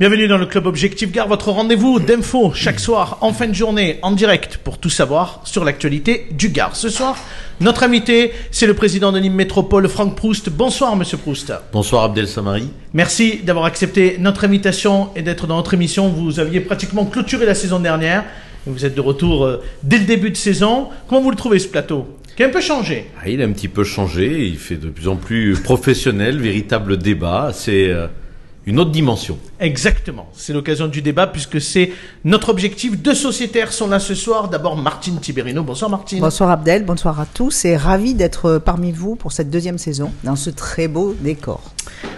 Bienvenue dans le Club Objectif Gare, votre rendez-vous d'infos chaque soir en fin de journée en direct pour tout savoir sur l'actualité du Gard. Ce soir, notre invité, c'est le président de Nîmes Métropole, Franck Proust. Bonsoir, monsieur Proust. Bonsoir, Abdel Samari. Merci d'avoir accepté notre invitation et d'être dans notre émission. Vous aviez pratiquement clôturé la saison dernière. Vous êtes de retour euh, dès le début de saison. Comment vous le trouvez, ce plateau qui a un peu changé? Ah, il a un petit peu changé, il fait de plus en plus professionnel, véritable débat. C'est euh, une autre dimension. Exactement. C'est l'occasion du débat puisque c'est notre objectif. Deux sociétaires sont là ce soir. D'abord Martine Tiberino. Bonsoir Martine. Bonsoir Abdel, bonsoir à tous et ravi d'être parmi vous pour cette deuxième saison dans ce très beau décor.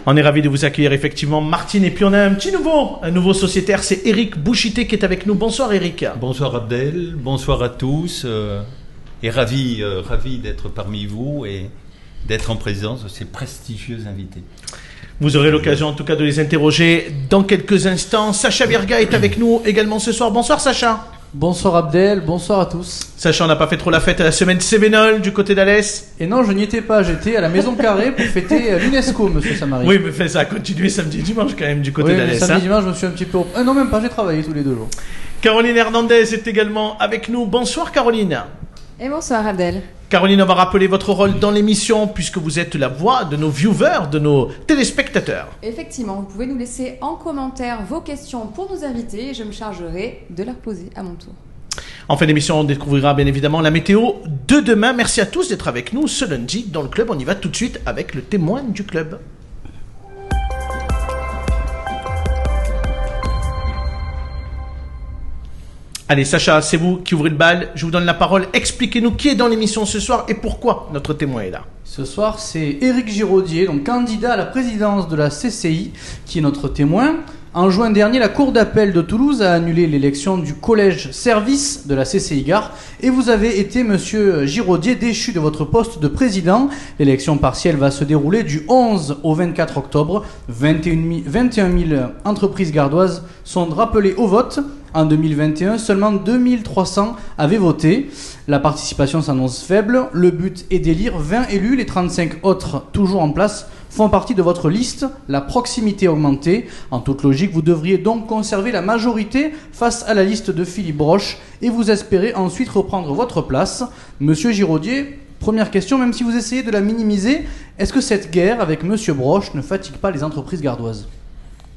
On est ravi de vous accueillir effectivement Martine et puis on a un petit nouveau, un nouveau sociétaire, c'est Eric Bouchité qui est avec nous. Bonsoir Eric. Bonsoir Abdel, bonsoir à tous euh, et ravi, euh, ravi d'être parmi vous et d'être en présence de ces prestigieux invités. Vous aurez l'occasion en tout cas de les interroger dans quelques instants. Sacha Virga est avec nous également ce soir. Bonsoir Sacha. Bonsoir Abdel, bonsoir à tous. Sacha, on n'a pas fait trop la fête à la semaine Cévenol du côté d'Alès. Et non, je n'y étais pas, j'étais à la Maison Carrée pour fêter euh, l'UNESCO, monsieur Samari. Oui, mais ça a continué samedi et dimanche quand même du côté Oui, d'Alès. samedi hein. dimanche, je me suis un petit peu. Euh, non, même pas, j'ai travaillé tous les deux jours. Caroline Hernandez est également avec nous. Bonsoir Caroline. Et bonsoir Abdel. Caroline, on va rappeler votre rôle dans l'émission puisque vous êtes la voix de nos viewers, de nos téléspectateurs. Effectivement, vous pouvez nous laisser en commentaire vos questions pour nos invités et je me chargerai de leur poser à mon tour. En fin d'émission, on découvrira bien évidemment la météo de demain. Merci à tous d'être avec nous ce lundi dans le club. On y va tout de suite avec le témoin du club. Allez, Sacha, c'est vous qui ouvrez le bal. Je vous donne la parole. Expliquez-nous qui est dans l'émission ce soir et pourquoi notre témoin est là. Ce soir, c'est Éric Giraudier, donc candidat à la présidence de la CCI, qui est notre témoin. En juin dernier, la Cour d'appel de Toulouse a annulé l'élection du collège service de la CCI Gare et vous avez été, monsieur Giraudier, déchu de votre poste de président. L'élection partielle va se dérouler du 11 au 24 octobre. 21 000 21 000 entreprises gardoises sont rappelées au vote. En 2021, seulement 2300 avaient voté. La participation s'annonce faible. Le but est d'élire 20 élus. Les 35 autres, toujours en place, font partie de votre liste. La proximité augmentée. En toute logique, vous devriez donc conserver la majorité face à la liste de Philippe Broche et vous espérez ensuite reprendre votre place. Monsieur Giraudier, première question, même si vous essayez de la minimiser, est-ce que cette guerre avec Monsieur Broche ne fatigue pas les entreprises gardoises?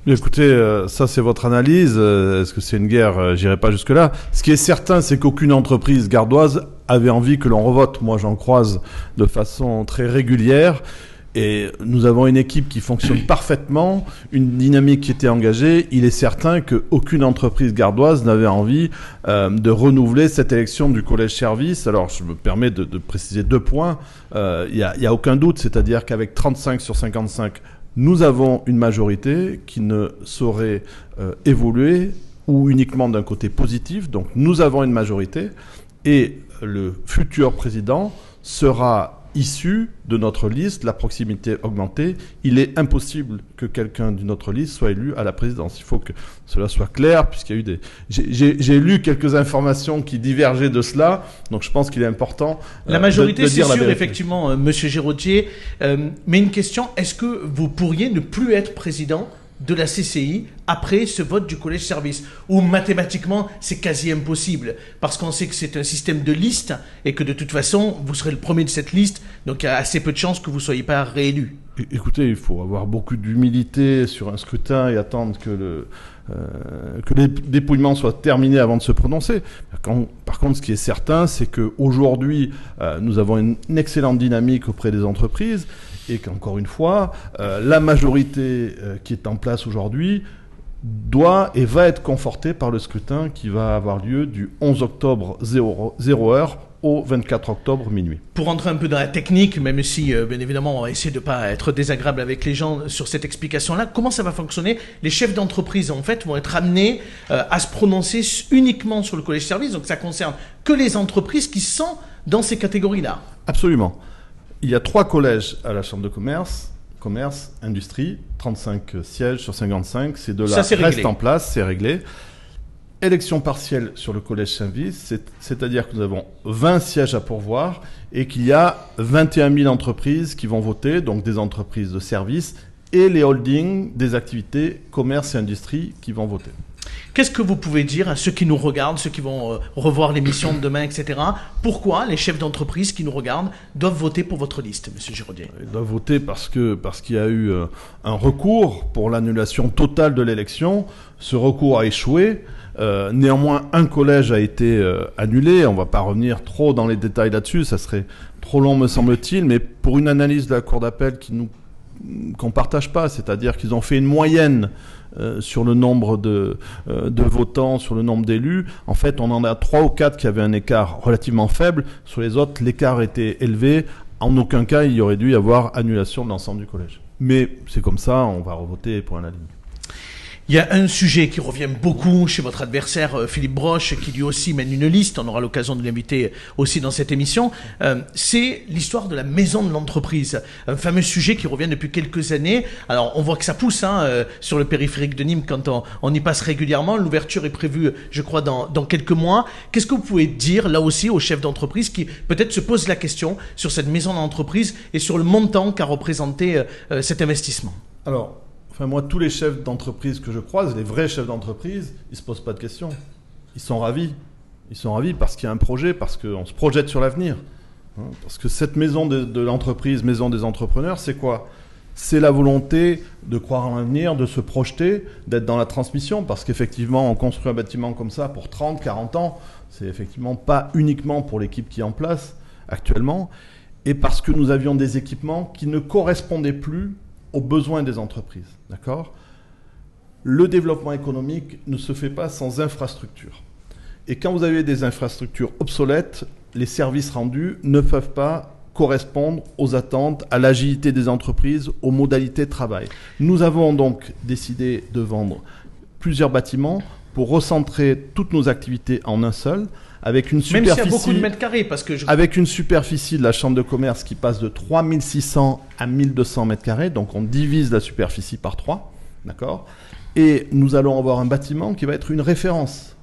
Écoutez, euh, ça c'est votre analyse. Euh, Est-ce que c'est une guerre? Euh, J'irai pas jusque-là. Ce qui est certain, c'est qu'aucune entreprise gardoise avait envie que l'on revote. Moi, j'en croise de façon très régulière. Et nous avons une équipe qui fonctionne parfaitement, une dynamique qui était engagée. Il est certain qu'aucune entreprise gardoise n'avait envie euh, de renouveler cette élection du collège service. Alors, je me permets de, de préciser deux points. Euh, Il n'y a aucun doute, c'est-à-dire qu'avec 35 sur 55, nous avons une majorité qui ne saurait euh, évoluer ou uniquement d'un côté positif. Donc nous avons une majorité et le futur président sera issu de notre liste, la proximité augmentée. Il est impossible que quelqu'un d'une autre liste soit élu à la présidence. Il faut que cela soit clair, puisqu'il y a eu des... J'ai- lu quelques informations qui divergeaient de cela, donc je pense qu'il est important euh, La de- majorité, c'est sûr, effectivement, euh, Monsieur Giraudier. Euh, mais une question, est-ce que vous pourriez ne plus être président de la CCI après ce vote du collège service Ou mathématiquement, c'est quasi impossible, parce qu'on sait que c'est un système de liste, et que de toute façon, vous serez le premier de cette liste, donc il y a assez peu de chances que vous soyez pas réélu. Écoutez, il faut avoir beaucoup d'humilité sur un scrutin et attendre que le euh, que les dépouillements soient terminés avant de se prononcer. Par contre, ce qui est certain, c'est que aujourd'hui, euh, nous avons une excellente dynamique auprès des entreprises et qu'encore une fois, euh, la majorité euh, qui est en place aujourd'hui doit et va être confortée par le scrutin qui va avoir lieu du 11 octobre 0, 0 heure au 24 octobre minuit. Pour rentrer un peu dans la technique, même si, euh, bien évidemment, on va essayer de pas être désagréable avec les gens sur cette explication-là, comment ça va fonctionner? Les chefs d'entreprise, en fait, vont être amenés euh, à se prononcer uniquement sur le collège service, donc ça concerne que les entreprises qui sont dans ces catégories-là. Absolument. Il y a trois collèges à la Chambre de commerce. Commerce, industrie, 35 sièges sur 55. Ces deux-là réglé. restent en place, c'est réglé. Élection partielle sur le collège service, c'est- c'est-à-dire que nous avons 20 sièges à pourvoir et qu'il y a 21 000 entreprises qui vont voter, donc des entreprises de services et les holdings des activités commerce et industrie qui vont voter. Qu'est-ce que vous pouvez dire à ceux qui nous regardent, ceux qui vont euh, revoir l'émission de demain, etc. Pourquoi les chefs d'entreprise qui nous regardent doivent voter pour votre liste, Monsieur Giraudier? Ils doivent voter parce que parce qu'il y a eu euh, un recours pour l'annulation totale de l'élection. Ce recours a échoué. Euh, néanmoins, un collège a été annulé. On ne va pas revenir trop dans les détails là-dessus, ça serait trop long, me semble-t-il. Mais pour une analyse de la Cour d'appel qui nous qu'on partage pas, c'est-à-dire qu'ils ont fait une moyenne euh, sur le nombre de, euh, de votants, sur le nombre d'élus. En fait, on en a trois ou quatre qui avaient un écart relativement faible. Sur les autres, l'écart était élevé. En aucun cas, il y aurait dû y avoir annulation de l'ensemble du collège. Mais c'est comme ça, on va revoter pour la ligne. Il y a un sujet qui revient beaucoup chez votre adversaire euh, Philippe Broche, qui lui aussi mène une liste, on aura l'occasion de l'inviter aussi dans cette émission, euh, c'est l'histoire de la maison de l'entreprise. Un fameux sujet qui revient depuis quelques années. Alors on voit que ça pousse hein, euh, sur le périphérique de Nîmes quand on, y passe régulièrement. L'ouverture est prévue, je crois, dans, quelques mois. Qu'est-ce que vous pouvez dire là aussi aux chefs d'entreprise qui peut-être se posent la question sur cette maison d'entreprise et sur le montant qu'a représenté cet investissement? Alors, enfin moi, tous les chefs d'entreprise que je croise, les vrais chefs d'entreprise, ils se posent pas de questions. Ils sont ravis. Ils sont ravis parce qu'il y a un projet, parce qu'on se projette sur l'avenir. Hein, Parce que cette maison de, de l'entreprise, maison des entrepreneurs, c'est quoi? C'est la volonté de croire en l'avenir, de se projeter, d'être dans la transmission. Parce qu'effectivement, on construit un bâtiment comme ça pour 30, 40 ans. C'est effectivement pas uniquement pour l'équipe qui est en place actuellement. Et parce que nous avions des équipements qui ne correspondaient plus aux besoins des entreprises. D'accord? Le développement économique ne se fait pas sans infrastructure. Et quand vous avez des infrastructures obsolètes, les services rendus ne peuvent pas correspondre aux attentes, à l'agilité des entreprises, aux modalités de travail. Nous avons donc décidé de vendre plusieurs bâtiments pour recentrer toutes nos activités en un seul, avec une Même s'il y superficie a beaucoup de mètres carrés, parce que je... avec une superficie de la chambre de commerce qui passe de 3600 à 1200 mètres carrés, donc on divise la superficie par 3, d'accord? Et nous allons avoir un bâtiment qui va être une référence.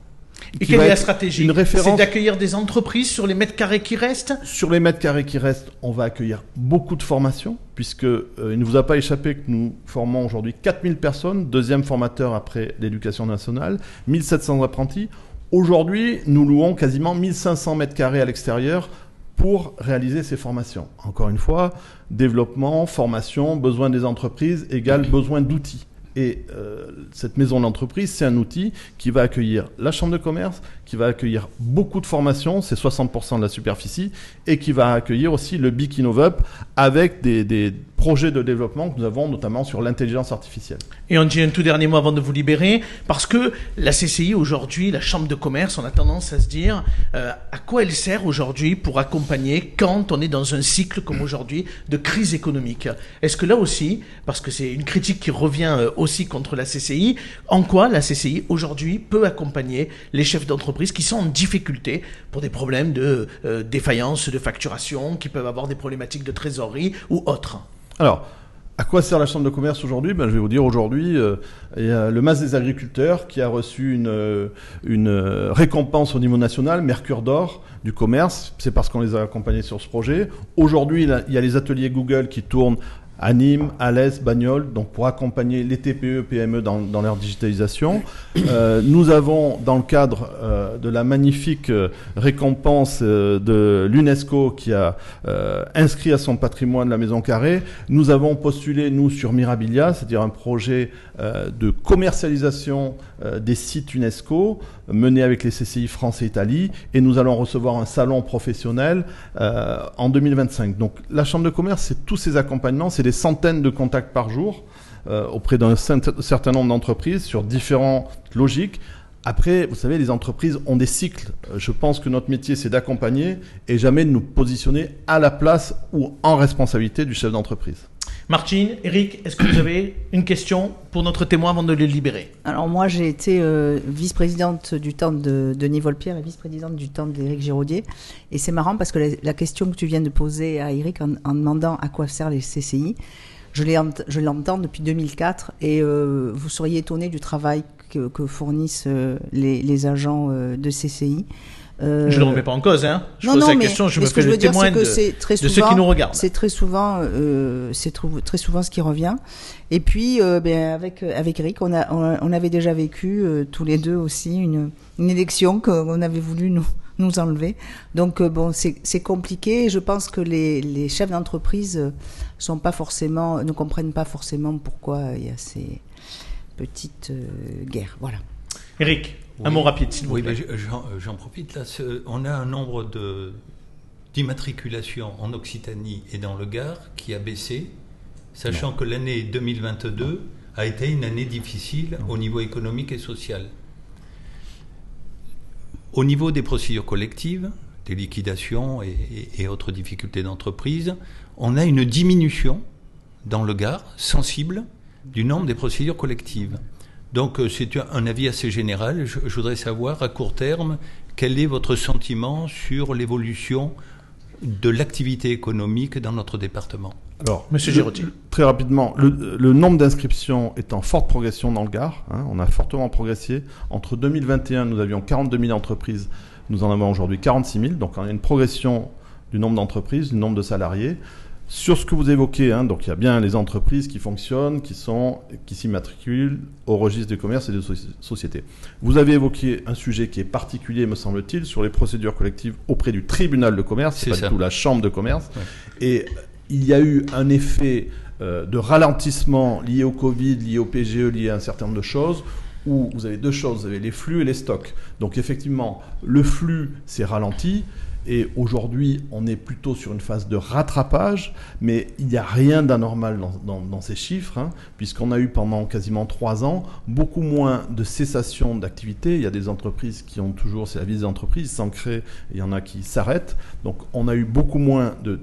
Et quelle est la stratégie Une? C'est d'accueillir des entreprises sur les mètres carrés qui restent? Sur les mètres carrés qui restent, on va accueillir beaucoup de formations, puisque euh, il ne vous a pas échappé que nous formons aujourd'hui 4000 personnes, deuxième formateur après l'éducation nationale, 1700 apprentis. Aujourd'hui, nous louons quasiment 1500 mètres carrés à l'extérieur pour réaliser ces formations. Encore une fois, développement, formation, besoin des entreprises égale besoin d'outils. Et euh, cette maison d'entreprise, c'est un outil qui va accueillir la chambre de commerce, qui va accueillir beaucoup de formations, c'est 60% de la superficie, et qui va accueillir aussi le Big InnovUp avec des, projets de développement que nous avons notamment sur l'intelligence artificielle. Et on dit un tout dernier mot avant de vous libérer, parce que la CCI aujourd'hui, la Chambre de commerce, on a tendance à se dire euh, à quoi elle sert aujourd'hui pour accompagner quand on est dans un cycle comme aujourd'hui de crise économique? Est-ce que là aussi, parce que c'est une critique qui revient euh, aussi contre la CCI, en quoi la CCI aujourd'hui peut accompagner les chefs d'entreprise qui sont en difficulté pour des problèmes de euh, défaillance de facturation, qui peuvent avoir des problématiques de trésorerie ou autres Alors, à quoi sert la Chambre de commerce aujourd'hui? Ben, Je vais vous dire aujourd'hui, euh, il y a le MAS des agriculteurs qui a reçu une, euh, une récompense au niveau national, Mercure d'or du commerce. C'est parce qu'on les a accompagnés sur ce projet. Aujourd'hui, il y a les ateliers Google qui tournent à Nîmes, Alès, Bagnoles, donc pour accompagner les TPE, PME dans, leur digitalisation. Euh, nous avons, dans le cadre euh, de la magnifique euh, récompense de l'UNESCO qui a inscrit à son patrimoine la Maison Carrée, nous avons postulé, nous, sur Mirabilia, c'est-à-dire un projet de commercialisation euh, des sites UNESCO mené avec les CCI France et Italie, et nous allons recevoir un salon professionnel euh, en 2025. Donc la Chambre de commerce, c'est tous ces accompagnements, c'est des centaines de contacts par jour euh, auprès d'un certain nombre d'entreprises sur différentes logiques. Après, vous savez, les entreprises ont des cycles. Euh, Je pense que notre métier, c'est d'accompagner et jamais de nous positionner à la place ou en responsabilité du chef d'entreprise. Martine, Eric, est-ce que vous avez une question pour notre témoin avant de le libérer Alors moi, j'ai été euh, vice-présidente du temps de Denis Volpierre et vice-présidente du temps d'Éric Giraudier. Et c'est marrant parce que la, question que tu viens de poser à Eric en, demandant à quoi servent les CCI, je l'entends depuis 2004 et euh, vous seriez étonné du travail que, fournissent euh, les, agents de CCI. Euh, Je ne le remets pas en cause, hein. Je non, pose non, la mais, question, je mais me ce que fais je le veux dire, témoin c'est que de, c'est très de souvent, ceux qui nous regardent. C'est très souvent, euh, c'est très souvent ce qui revient. Et puis, euh, ben, avec avec Eric, on a on, on avait déjà vécu euh, tous les deux aussi une une élection qu'on avait voulu nous nous enlever. Donc euh, bon, c'est compliqué. Je pense que les les chefs d'entreprise euh, sont pas forcément ne comprennent pas forcément pourquoi il y a ces petites euh, guerres. Voilà. Eric, un mot rapide, s'il vous Oui, plaît. mais j'en profite là. On a un nombre de d'immatriculations en Occitanie et dans le Gard qui a baissé, sachant que l'année 2022 a été une année difficile au niveau économique et social. Au niveau des procédures collectives, des liquidations et, et- et autres difficultés d'entreprise, on a une diminution dans le Gard sensible du nombre des procédures collectives. Donc euh, c'est un- un avis assez général. Je, je voudrais savoir à court terme quel est votre sentiment sur l'évolution de l'activité économique dans notre département. Alors, Monsieur le- Girotti. Très rapidement, le, le nombre d'inscriptions est en forte progression dans le Gard. hein, on a fortement progressé. Entre 2021, nous avions 42 000 entreprises. Nous en avons aujourd'hui 46 000. Donc, on a une progression du nombre d'entreprises, du nombre de salariés. Sur ce que vous évoquez, hein, donc il y a bien les entreprises qui fonctionnent, qui sont, qui s'immatriculent au registre du commerce et des soci- sociétés. Vous avez évoqué un sujet qui est particulier, me semble-t-il, sur les procédures collectives auprès du tribunal de commerce, c'est C'est pas ça. du tout la chambre de commerce. Ouais. Et il y a eu un effet euh, de ralentissement lié au Covid, lié au PGE, lié à un certain nombre de choses, où vous avez deux choses, vous avez les flux et les stocks. Donc effectivement, le flux s'est ralenti. Et aujourd'hui, on est plutôt sur une phase de rattrapage, mais il n'y a rien d'anormal dans, ces chiffres, hein, puisqu'on a eu pendant quasiment trois ans beaucoup moins de cessation d'activité. Il y a des entreprises qui ont toujours, c'est la vie des entreprises, s'en créent, il y en a qui s'arrêtent. Donc on a eu beaucoup moins de,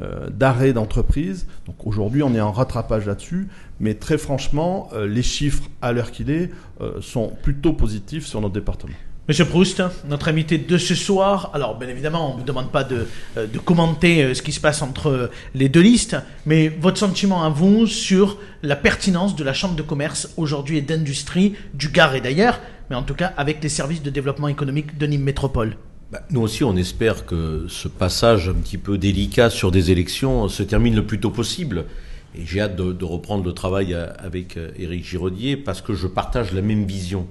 euh, d'arrêts d'entreprise. Donc aujourd'hui, on est en rattrapage là-dessus, mais très franchement, euh, les chiffres à l'heure qu'il est euh, sont plutôt positifs sur notre département. Monsieur Proust, notre invité de ce soir. Alors, bien évidemment, on ne vous demande pas de, euh, commenter euh, ce qui se passe entre euh, les deux listes, mais votre sentiment à vous sur la pertinence de la Chambre de commerce aujourd'hui et d'industrie du Gard et d'ailleurs, mais en tout cas avec les services de développement économique de Nîmes Métropole. Bah, nous aussi, on espère que ce passage un petit peu délicat sur des élections se termine le plus tôt possible. Et j'ai hâte de, de reprendre le travail avec Éric Giraudier parce que je partage la même vision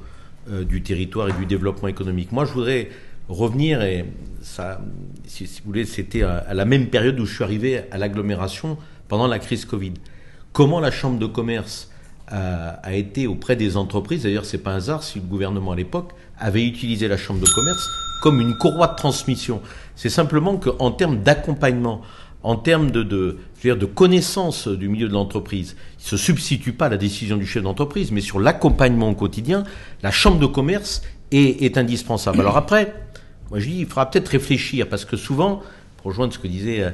euh, du territoire et du développement économique. Moi, je voudrais revenir, et ça, si, vous voulez, c'était à, la même période où je suis arrivé à l'agglomération pendant la crise Covid. Comment la Chambre de commerce a, a été auprès des entreprises, d'ailleurs, c'est pas un hasard si le gouvernement à l'époque avait utilisé la Chambre de commerce comme une courroie de transmission. C'est simplement qu'en termes d'accompagnement, en termes de, de, connaissance du milieu de l'entreprise, il se substitue pas à la décision du chef d'entreprise, mais sur l'accompagnement au quotidien, la chambre de commerce est, est indispensable. Alors après, moi je dis, il faudra peut-être réfléchir, parce que souvent, pour rejoindre ce que disait euh,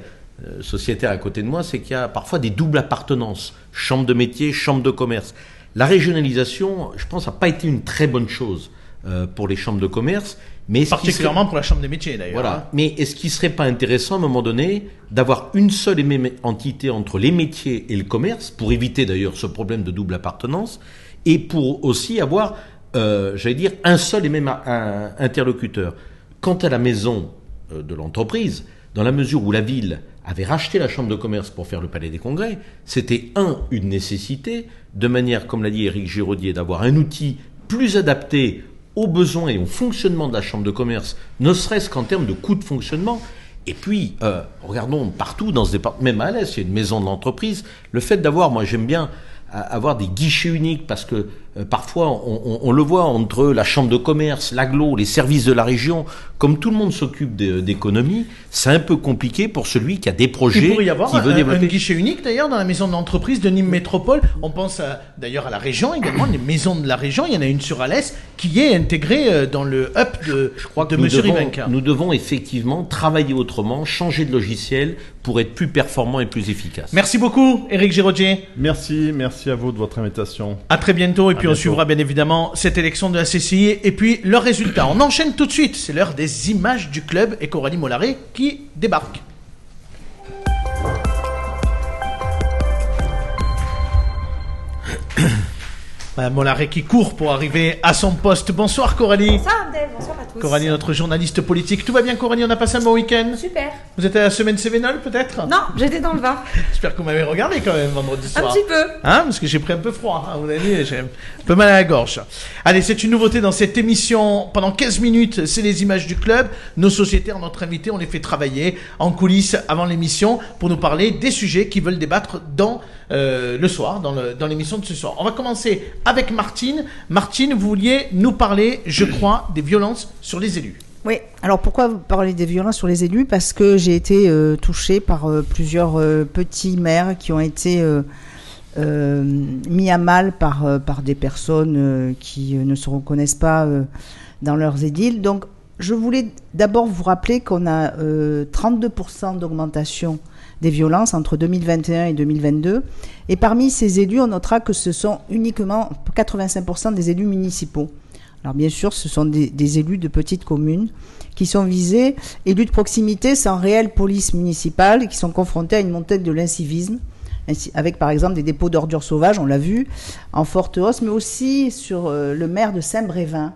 euh, sociétaire à côté de moi, c'est qu'il y a parfois des doubles appartenances, chambre de métier, chambre de commerce. La régionalisation, je pense, n'a pas été une très bonne chose euh, pour les chambres de commerce, mais serait- Particulièrement pour la Chambre des métiers d'ailleurs. hein. voilà. Mais est-ce qu'il serait pas intéressant à un moment donné d'avoir une seule et même entité entre les métiers et le commerce, pour éviter d'ailleurs ce problème de double appartenance, et pour aussi avoir, euh, j'allais dire, un seul et même un- interlocuteur? Quant à la maison euh, de l'entreprise, dans la mesure où la ville avait racheté la chambre de commerce pour faire le palais des congrès, c'était un, une nécessité, de manière, comme l'a dit Éric Giraudier, d'avoir un outil plus adapté aux besoins et au fonctionnement de la chambre de commerce, ne serait-ce qu'en termes de coûts de fonctionnement. Et puis, euh, regardons partout dans ce département, même à l'Est, il y a une maison de l'entreprise. Le fait d'avoir, moi j'aime bien euh, avoir des guichets uniques parce que parfois on, on- on le voit entre la chambre de commerce, l'aglo, les services de la région, comme tout le monde s'occupe d'économie, c'est un peu compliqué pour celui qui a des projets Il pourrait y avoir qui un, veut un développer. guichet unique d'ailleurs dans la maison de l'entreprise de Nîmes Métropole. On pense d'ailleurs à la région également, les maisons de la région. Il y en a une sur Alès qui est intégrée euh, dans le up de, Je crois que nous Monsieur devons, Rivenka. nous devons effectivement travailler autrement, changer de logiciel pour être plus performant et plus efficace. Merci beaucoup, Éric Giraudier. Merci, merci à vous de votre invitation. À très bientôt. Et puis on bientôt. suivra bien évidemment cette élection de la CCI et puis leurs résultats. On enchaîne tout de suite. C'est l'heure des images du club et Coralie Mollaret qui débarque. Madame Mollaret qui court pour arriver à son poste. Bonsoir Coralie. Bonsoir Abdel, bonsoir à tous. Coralie, notre journaliste politique. Tout va bien Coralie, on a passé un bon week-end? Super. Vous êtes à la semaine Cévenol peut-être? Non, j'étais dans le Var. J'espère que vous m'avez regardé quand même vendredi Un soir. petit peu. Hein? Parce que j'ai pris un peu froid, hein, vous avez dit, j'ai un peu mal à la gorge. Allez, c'est une nouveauté dans cette émission. Pendant 15 minutes, c'est les images du club. Nos sociétaires, notre invité, on les fait travailler en coulisses avant l'émission pour nous parler des sujets qu'ils veulent débattre dans euh, le soir, dans l'émission de ce soir. On va commencer avec Martine. Martine, vous vouliez nous parler, je crois, des violences sur les élus. Oui, alors pourquoi vous parlez des violences sur les élus? Parce que j'ai été euh, touchée par euh, plusieurs petits maires qui ont été mis à mal par, par des personnes qui ne se reconnaissent pas dans leurs édiles. Donc je voulais d'abord vous rappeler qu'on a euh, 32% d'augmentation des violences entre 2021 et 2022. Et parmi ces élus, on notera que ce sont uniquement 85% des élus municipaux. Alors bien sûr, ce sont des, élus de petites communes qui sont visés, élus de proximité sans réelle police municipale qui sont confrontés à une montée de l'incivisme, avec par exemple des dépôts d'ordures sauvages, on l'a vu, en forte hausse, mais aussi sur euh, le maire de Saint-Brévin,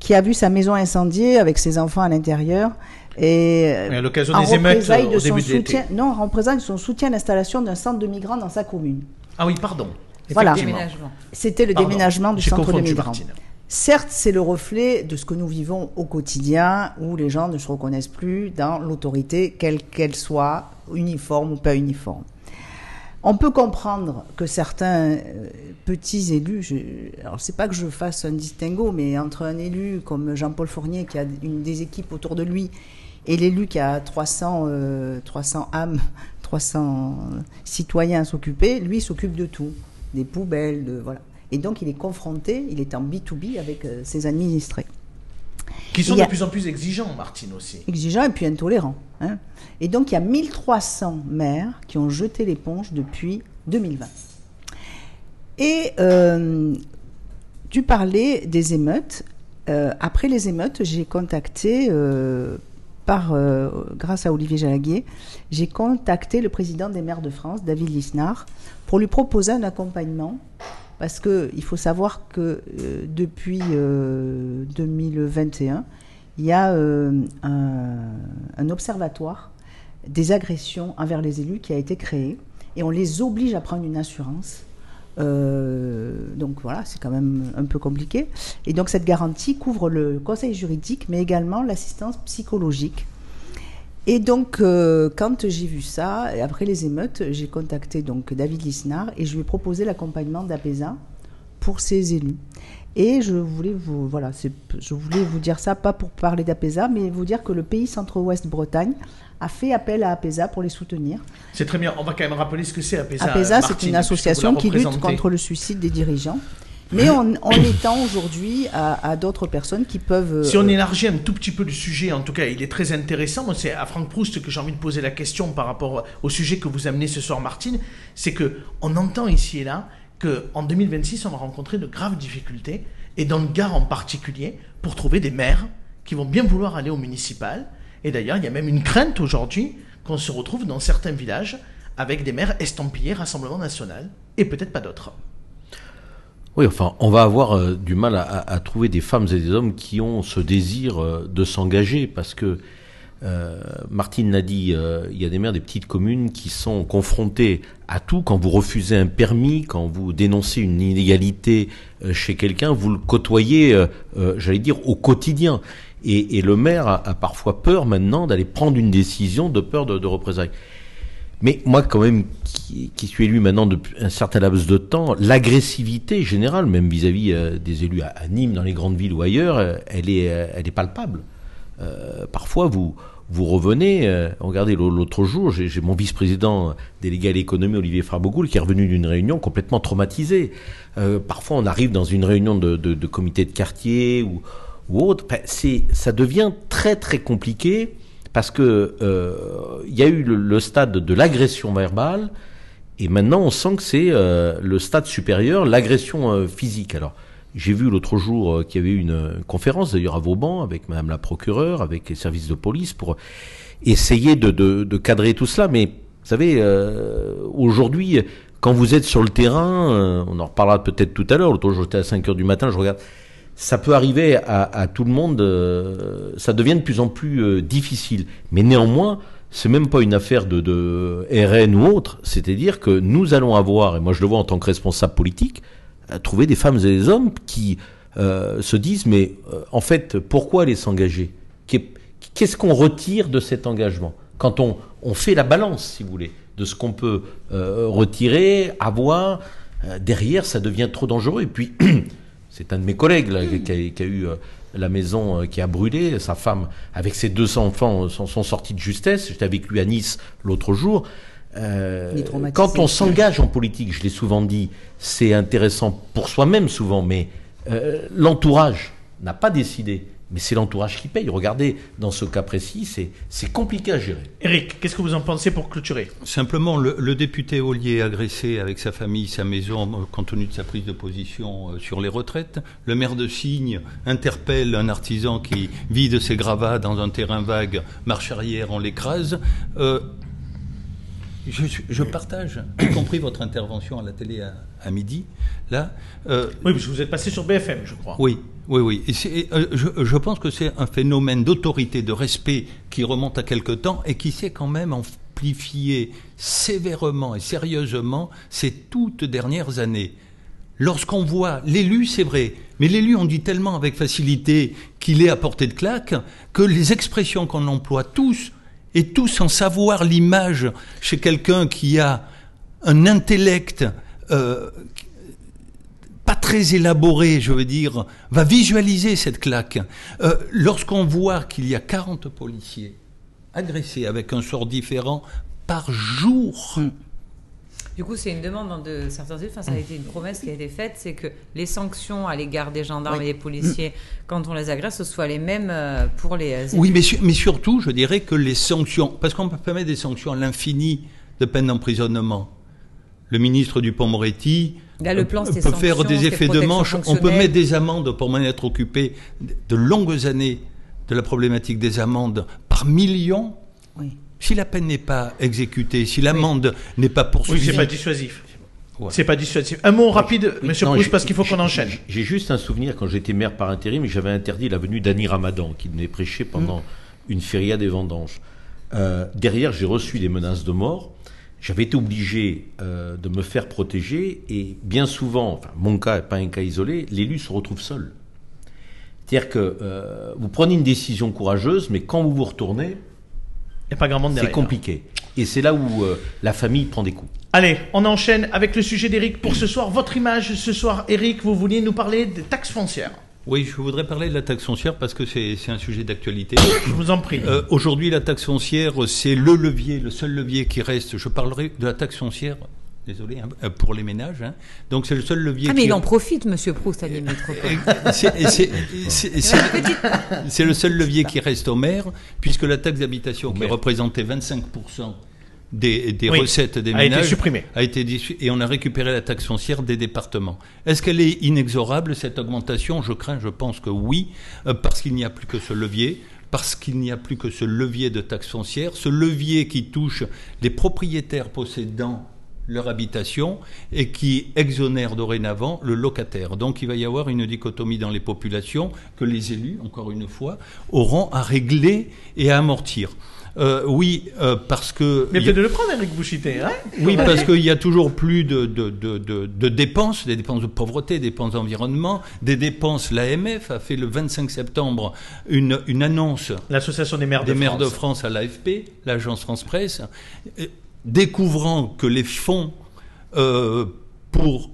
qui a vu sa maison incendiée avec ses enfants à l'intérieur. Et Et à l'occasion des émeutes au de son début de l'été. soutien, non, en représailles de son soutien à l'installation d'un centre de migrants dans sa commune. Ah oui, pardon. Voilà. C'était le Pardon. déménagement du centre de migrants. Martine. Certes, c'est le reflet de ce que nous vivons au quotidien, où les gens ne se reconnaissent plus dans l'autorité, quelle qu'elle soit, uniforme ou pas uniforme. On peut comprendre que certains euh, petits élus, je, alors c'est pas que je fasse un distinguo, mais entre un élu comme Jean-Paul Fournier qui a une des équipes autour de lui et l'élu qui a 300, euh, 300 âmes, 300 citoyens à s'occuper, lui s'occupe de tout, des poubelles, de voilà. Et donc il est confronté, il est en B2B avec euh, ses administrés Qui sont a- de plus en plus exigeants, Martine aussi. exigeant et puis intolérant. hein. Et donc il y a 1300 maires qui ont jeté l'éponge depuis 2020. Et euh, tu parlais des émeutes. Euh, après les émeutes, j'ai contacté, euh, euh, grâce à Olivier Jalaguier, j'ai contacté le président des maires de France, David Lisnard, pour lui proposer un accompagnement. Parce qu'il faut savoir que euh, depuis euh, 2021, il y a euh, un observatoire des agressions envers les élus qui a été créé et on les oblige à prendre une assurance. Euh, donc voilà, c'est quand même un peu compliqué. Et donc cette garantie couvre le conseil juridique, mais également l'assistance psychologique. Et donc, euh, quand j'ai vu ça, après les émeutes, j'ai contacté donc David Lisnard et je lui ai proposé l'accompagnement d'APESA pour ces élus. Et je voulais vous, voilà, je voulais vous dire ça, pas pour parler d'APESA, mais vous dire que le pays Centre-Ouest Bretagne a fait appel à APESA pour les soutenir. C'est très bien. On va quand même rappeler ce que c'est APESA. APESA, c'est une association qui lutte contre le suicide des dirigeants. Mais on, on étend aujourd'hui à, à d'autres personnes qui peuvent. Si on euh, élargit un tout petit peu le sujet, en tout cas, il est très intéressant. C'est à Franck Proust que j'ai envie de poser la question par rapport au sujet que vous amenez ce soir, Martine. C'est que on entend ici et là que en 2026, on va rencontrer de graves difficultés, et dans le Gard en particulier, pour trouver des maires qui vont bien vouloir aller au municipal. Et d'ailleurs, il y a même une crainte aujourd'hui qu'on se retrouve dans certains villages avec des maires estampillés Rassemblement National, et peut-être pas d'autres. Oui, enfin, on va avoir euh, du mal à, trouver des femmes et des hommes qui ont ce désir euh, de s'engager parce que euh, Martine l'a dit, il y a des maires des petites communes qui sont confrontés à tout. Quand vous refusez un permis, quand vous dénoncez une inégalité chez quelqu'un, vous le côtoyez, j'allais dire, au quotidien. Et, le maire a, parfois peur maintenant d'aller prendre une décision de peur de, de représailles. Mais moi, quand même, qui, suis élu maintenant depuis un certain laps de temps, l'agressivité générale, même vis-à-vis euh, des élus à, Nîmes, dans les grandes villes ou ailleurs, euh, elle est, euh, elle est palpable. Parfois, vous, revenez. regardez, l'au- l'autre jour, j'ai mon vice-président délégué à l'économie, Olivier Farbogoul, qui est revenu d'une réunion complètement traumatisé. Parfois, on arrive dans une réunion de, de, de comité de quartier ou, ou autre. Enfin, c'est, ça devient très très compliqué parce que euh, il y a eu le, stade de l'agression verbale et maintenant on sent que c'est euh, le stade supérieur, l'agression euh, physique. Alors j'ai vu l'autre jour qu'il y avait eu une, conférence d'ailleurs à Vauban avec Madame la procureure, avec les services de police pour essayer de, cadrer tout cela, mais vous savez, aujourd'hui, quand vous êtes sur le terrain, on en reparlera peut-être tout à l'heure, l'autre jour j'étais à 5 heures du matin, je regarde, ça peut arriver à, tout le monde, euh, ça devient de plus en plus euh, difficile. Mais néanmoins, c'est même pas une affaire de, RN ou autre, c'est-à-dire que nous allons avoir, et moi je le vois en tant que responsable politique, à trouver des femmes et des hommes qui euh, se disent, mais euh, en fait, pourquoi aller s'engager? Qu'est- Qu'est-ce qu'on retire de cet engagement? Quand on, on fait la balance, si vous voulez, de ce qu'on peut euh, retirer, avoir, euh, derrière, ça devient trop dangereux. Et puis, c'est un de mes collègues là, qui, a, qui a eu euh, la maison euh, qui a brûlé. Sa femme, avec ses deux enfants, euh, sont, sont sortis de justesse. J'étais avec lui à Nice l'autre jour. Euh, quand on s'engage en politique, je l'ai souvent dit, c'est intéressant pour soi-même souvent, mais euh, l'entourage n'a pas décidé. Mais c'est l'entourage qui paye. Regardez, dans ce cas précis, c'est c'est compliqué à gérer. Eric, qu'est-ce que vous en pensez pour clôturer? Simplement, le, le député Ollier agressé avec sa famille, sa maison, compte tenu de sa prise de position euh, sur les retraites. Le maire de Signe interpelle un artisan qui vide ses gravats dans un terrain vague, marche arrière, on l'écrase. Euh, je, partage, y compris votre intervention à la télé à, à midi, là. Euh, Oui, parce que vous êtes passé sur BFM, je crois. oui, oui, oui. Et euh, je, je pense que c'est un phénomène d'autorité, de respect qui remonte à quelque temps et qui s'est quand même amplifié sévèrement et sérieusement ces toutes dernières années. Lorsqu'on voit l'élu, c'est vrai, mais l'élu, on dit tellement avec facilité qu'il est à portée de claque que les expressions qu'on emploie tous, et tous sans savoir l'image chez quelqu'un qui a un intellect euh, pas très élaboré, je veux dire, va visualiser cette claque. Euh, Lorsqu'on voit qu'il y a 40 policiers agressés avec un sort différent par jour, Du coup, c'est une demande de certains élus, enfin, ça a été une promesse qui a été faite, c'est que les sanctions à l'égard des gendarmes Oui. et des policiers, quand on les agresse, ce soient les mêmes euh, pour les euh, Oui, mais, su- mais surtout, je dirais que les sanctions, parce qu'on peut mettre des sanctions à l'infini de peine d'emprisonnement. Le ministre Dupont-Moretti Là, le plan, c'était peut faire des effets de manche. On peut mettre des amendes pour m'en être occupé de longues années de la problématique des amendes par millions. Oui. Si la peine n'est pas exécutée, si l'amende n'est pas Oui, poursuivie, c'est pas dissuasif. Ouais. C'est pas dissuasif. Un mot rapide, Oui, Monsieur non, parce qu'il faut qu'on enchaîne. j'ai- juste un souvenir quand j'étais maire par intérim, j'avais interdit la venue d'Annie Ramadan, qui venait prêcher pendant une feria des vendanges. Euh, derrière, j'ai reçu des menaces de mort. J'avais été obligé euh, de me faire protéger et bien souvent, enfin mon cas n'est pas un cas isolé, l'élu se retrouve seul. C'est-à-dire que euh, vous prenez une décision courageuse, mais quand vous vous retournez, Il n'y a pas grand monde c'est compliqué. Et c'est là où euh, la famille prend des coups. Allez, on enchaîne avec le sujet d'Eric pour ce soir. Votre image ce soir, Eric, vous vouliez nous parler des taxes foncières. Oui, je voudrais parler de la taxe foncière parce que c'est un sujet d'actualité. Je vous en prie. Euh, Aujourd'hui, la taxe foncière, c'est le levier, le seul levier qui reste. Je parlerai de la taxe foncière, désolé, hein, euh, pour les ménages. hein. Donc, c'est le seul levier Ah, mais qui il en profite, monsieur Proust, à. C'est- le seul levier qui reste au maire, puisque la taxe d'habitation, qui représentait 25% des, des Oui, recettes des a été ménages, supprimée. a été et on a récupéré la taxe foncière des départements. Est-ce qu'elle est inexorable, cette augmentation? Je crains, je pense que oui, euh, parce qu'il n'y a plus que ce levier. Parce qu'il n'y a plus que ce levier de taxe foncière, ce levier qui touche les propriétaires possédant leur habitation et qui exonère dorénavant le locataire. Donc il va y avoir une dichotomie dans les populations que les élus, encore une fois, auront à régler et à amortir. Euh, oui, euh, parce que... Mais a- peut-être de le prendre, Eric Bouchité. Hein oui, parce qu'il y a toujours plus de, de, de, de, de dépenses, des dépenses de pauvreté, des dépenses d'environnement, des dépenses. L'AMF a fait le 25 septembre une, une annonce L'association des maires de des maires France. de France à l'AFP, l'agence France-Presse, euh, découvrant que les fonds euh, pour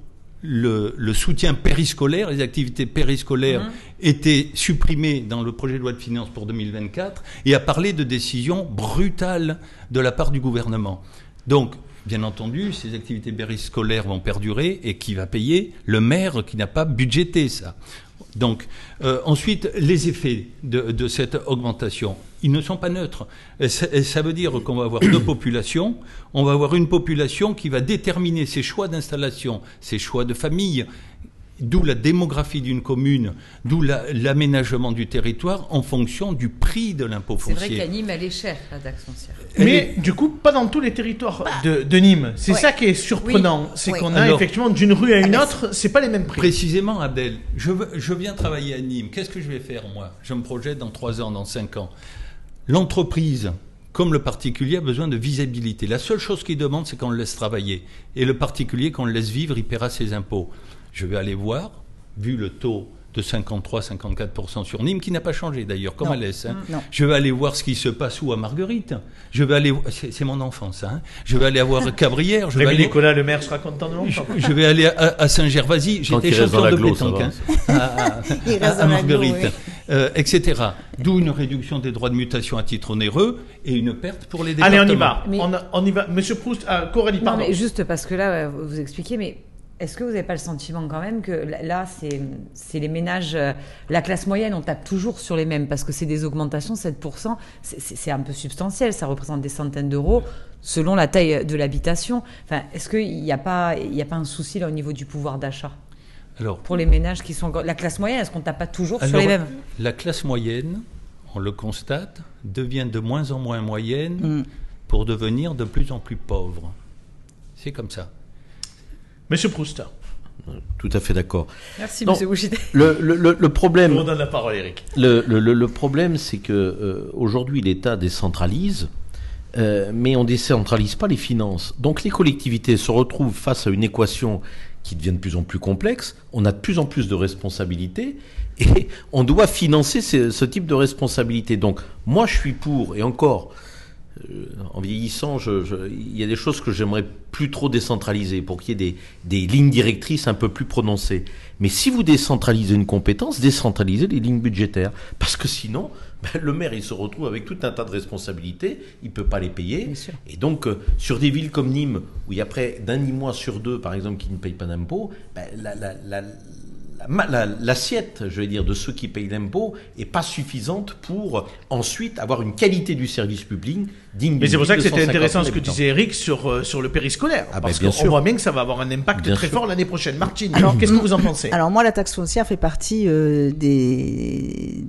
le, le soutien périscolaire, les activités périscolaires étaient supprimés dans le projet de loi de finances pour 2024 et a parlé de décisions brutales de la part du gouvernement. Donc, bien entendu, ces activités périscolaires vont perdurer et qui va payer Le maire qui n'a pas budgété ça. Donc, euh, ensuite, les effets de, de cette augmentation, ils ne sont pas neutres. Ça, et ça veut dire qu'on va avoir deux populations. On va avoir une population qui va déterminer ses choix d'installation, ses choix de famille, D'où la démographie d'une commune, d'où la- l'aménagement du territoire en fonction du prix de l'impôt C'est vrai foncier. qu'à Nîmes, elle est chère, la taxe foncière. Mais du coup, pas dans tous les territoires de, de Nîmes. C'est Ouais. ça qui est surprenant. Oui. C'est Oui. qu'on a Alors- effectivement d'une rue à une autre, c'est pas les mêmes prix. Précisément, Abdel, je, veux- je viens travailler à Nîmes. Qu'est-ce que je vais faire, moi? Je me projette dans 3 ans, dans 5 ans. L'entreprise, comme le particulier, a besoin de visibilité. La seule chose qu'il demande, c'est qu'on le laisse travailler. Et le particulier, qu'on le laisse vivre, il paiera ses impôts. Je vais aller voir, vu le taux de 53-54% sur Nîmes, qui n'a pas changé d'ailleurs, comme Non. à l'Est. hein. Non. Je vais aller voir ce qui se passe où à Marguerite. Je vais aller, c'est c'est mon enfance, hein. Je vais aller voir Cabrières. Je vais aller, Nicolas, le maire, sera content de je, l'entendre. je vais aller à, à Saint-Gervasy. J'étais champion de pétanque, hein, à, à- Il reste à- dans à Marguerite, oui. euh, etc. D'où une réduction des droits de mutation à titre onéreux et une perte pour les Allez, départements. on y va. Mais- On, y va. Monsieur Proust, ah, Coralie, Non, pardon. mais juste parce que là, euh, vous expliquez, mais est-ce que vous n'avez pas le sentiment quand même que là- c'est les ménages, euh, la classe moyenne, on tape toujours sur les mêmes parce que c'est des augmentations, 7%, c'est- un peu substantiel, ça représente des centaines d'euros selon la taille de l'habitation. Enfin, est-ce qu'il n'y a, pas- y a pas un souci là au niveau du pouvoir d'achat Alors, pour les ménages qui sont... La classe moyenne, est-ce qu'on tape pas toujours sur les mêmes? la classe moyenne, on le constate, devient de moins en moins moyenne Mm. pour devenir de plus en plus pauvre. C'est comme ça. Monsieur Proust. Tout à fait d'accord. Merci, monsieur Bouchité. Le, le- le- le Je problème, vous redonne la parole, Eric. Le, le- le- le problème, c'est que euh, aujourd'hui l'État décentralise, euh, mais on décentralise pas les finances. Donc les collectivités se retrouvent face à une équation qui devient de plus en plus complexe. On a de plus en plus de responsabilités et on doit financer ce, ce type de responsabilité. Donc moi, je suis pour et encore. Euh, en vieillissant, il y a des choses que j'aimerais plus trop décentraliser pour qu'il y ait des, des lignes directrices un peu plus prononcées. Mais si vous décentralisez une compétence, décentralisez les lignes budgétaires. Parce que sinon, ben, le maire, il se retrouve avec tout un tas de responsabilités, il peut pas les payer. Et donc, euh, sur des villes comme Nîmes, où il y a près d'un mois sur deux, par exemple, qui ne payent pas d'impôts, ben, la- la- la- la ma- la- l'assiette, je vais dire, de ceux qui payent l'impôt est pas suffisante pour ensuite avoir une qualité du service public digne Mais c'est pour ça que c'était 150 intéressant 000 ce que disait Eric sur, euh, sur le périscolaire. Ah, bah, parce bien qu'on voit bien que ça va avoir un impact Bien très sûr. fort l'année prochaine. Martine, qu'est-ce que vous en pensez? Alors moi, la taxe foncière fait partie euh, des,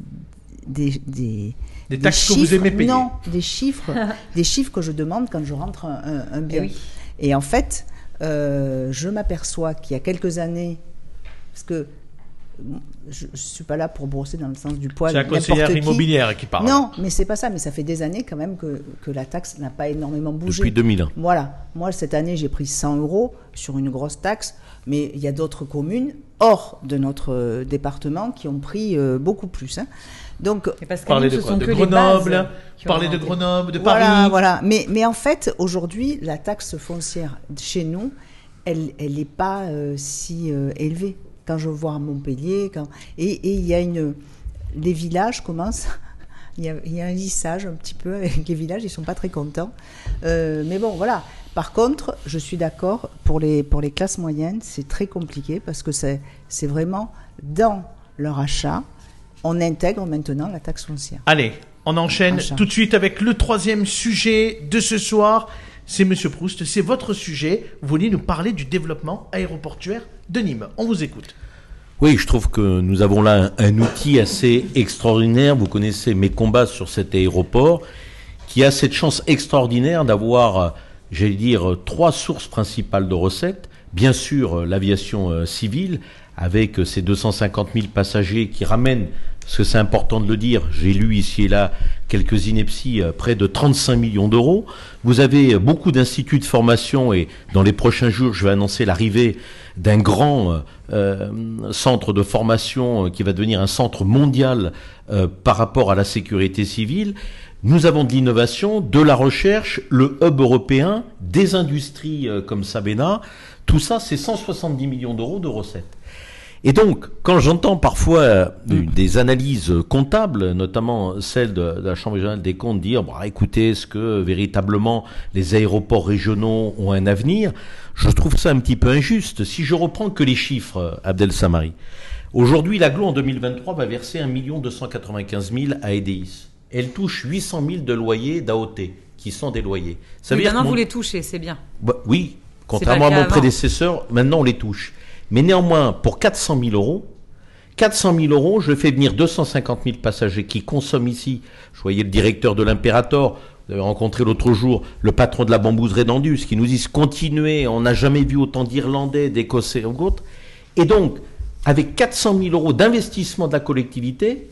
des, des, Des taxes que vous chiffres- aimez payer. Non, des chiffres, des chiffres que je demande quand je rentre un, un- bien. Eh oui. Et en fait, euh, je m'aperçois qu'il y a quelques années, parce que je ne suis pas là pour brosser dans le sens du poil. C'est la n'importe conseillère qui. immobilière qui parle. Non, mais c'est pas ça. Mais ça fait des années quand même que, que la taxe n'a pas énormément bougé. Depuis 2001. Voilà. Moi, cette année, j'ai pris 100 euros sur une grosse taxe, mais il y a d'autres communes hors de notre euh, département qui ont pris euh, beaucoup plus. hein. Donc, Nîmes, de ce quoi sont De Grenoble, parler de. Grenoble, de Paris. voilà. Mais, mais en fait, aujourd'hui, la taxe foncière chez nous, elle n'est pas euh, si euh, élevée. Quand je vois à Montpellier, quand... et il y a une. Les villages commencent. Il y, a, il y a un lissage un petit peu avec les villages, ils sont pas très contents. Euh, mais bon, voilà. Par contre, je suis d'accord, pour les, pour les classes moyennes, c'est très compliqué parce que c'est c'est vraiment dans leur achat, on intègre maintenant la taxe foncière. Allez, on enchaîne tout de suite avec le troisième sujet de ce soir. C'est Monsieur Proust, c'est votre sujet. Vous voulez nous parler du développement aéroportuaire de Nîmes. On vous écoute. Oui, je trouve que nous avons là un, un outil assez extraordinaire. Vous connaissez mes combats sur cet aéroport, qui a cette chance extraordinaire d'avoir, j'allais dire, trois sources principales de recettes. Bien sûr, euh, l'aviation euh, civile, avec ses 250 000 passagers qui ramènent, parce que c'est important de le dire, j'ai lu ici et là quelques inepties, euh, près de 35 millions d'euros. Vous avez euh, beaucoup d'instituts de formation et dans les prochains jours, je vais annoncer l'arrivée d'un grand euh, centre de formation qui va devenir un centre mondial par rapport à la sécurité civile. Nous avons de l'innovation, de la recherche, le hub européen, des industries comme Sabena. Tout ça, c'est 170 millions d'euros de recettes. Et donc, quand j'entends parfois euh, des analyses comptables, notamment celle de, de la Chambre régionale des comptes, dire bon, écoutez, est-ce que véritablement les aéroports régionaux ont un avenir? Je trouve ça un petit peu injuste. Si je reprends que les chiffres, euh, Abdel Samari, aujourd'hui, l'aglo en 2023 va verser 1 295 000 à EDIS. Elle touche 800 000 de loyers d'AOT, qui sont des loyers. Ça Oui, veut dire maintenant, que mon- vous les touchez, c'est bien. bah, oui, contrairement à mon prédécesseur, maintenant on les touche. Mais néanmoins, pour 400 000 euros, 400 000 euros, je fais venir 250 000 passagers qui consomment ici. Je voyais le directeur de l'Imperator, vous avez rencontré l'autre jour le patron de la bambouse Redandus, qui nous dit continuez, on n'a jamais vu autant d'Irlandais, d'Écossais ou d'autres. Et donc, avec 400 000 euros d'investissement de la collectivité,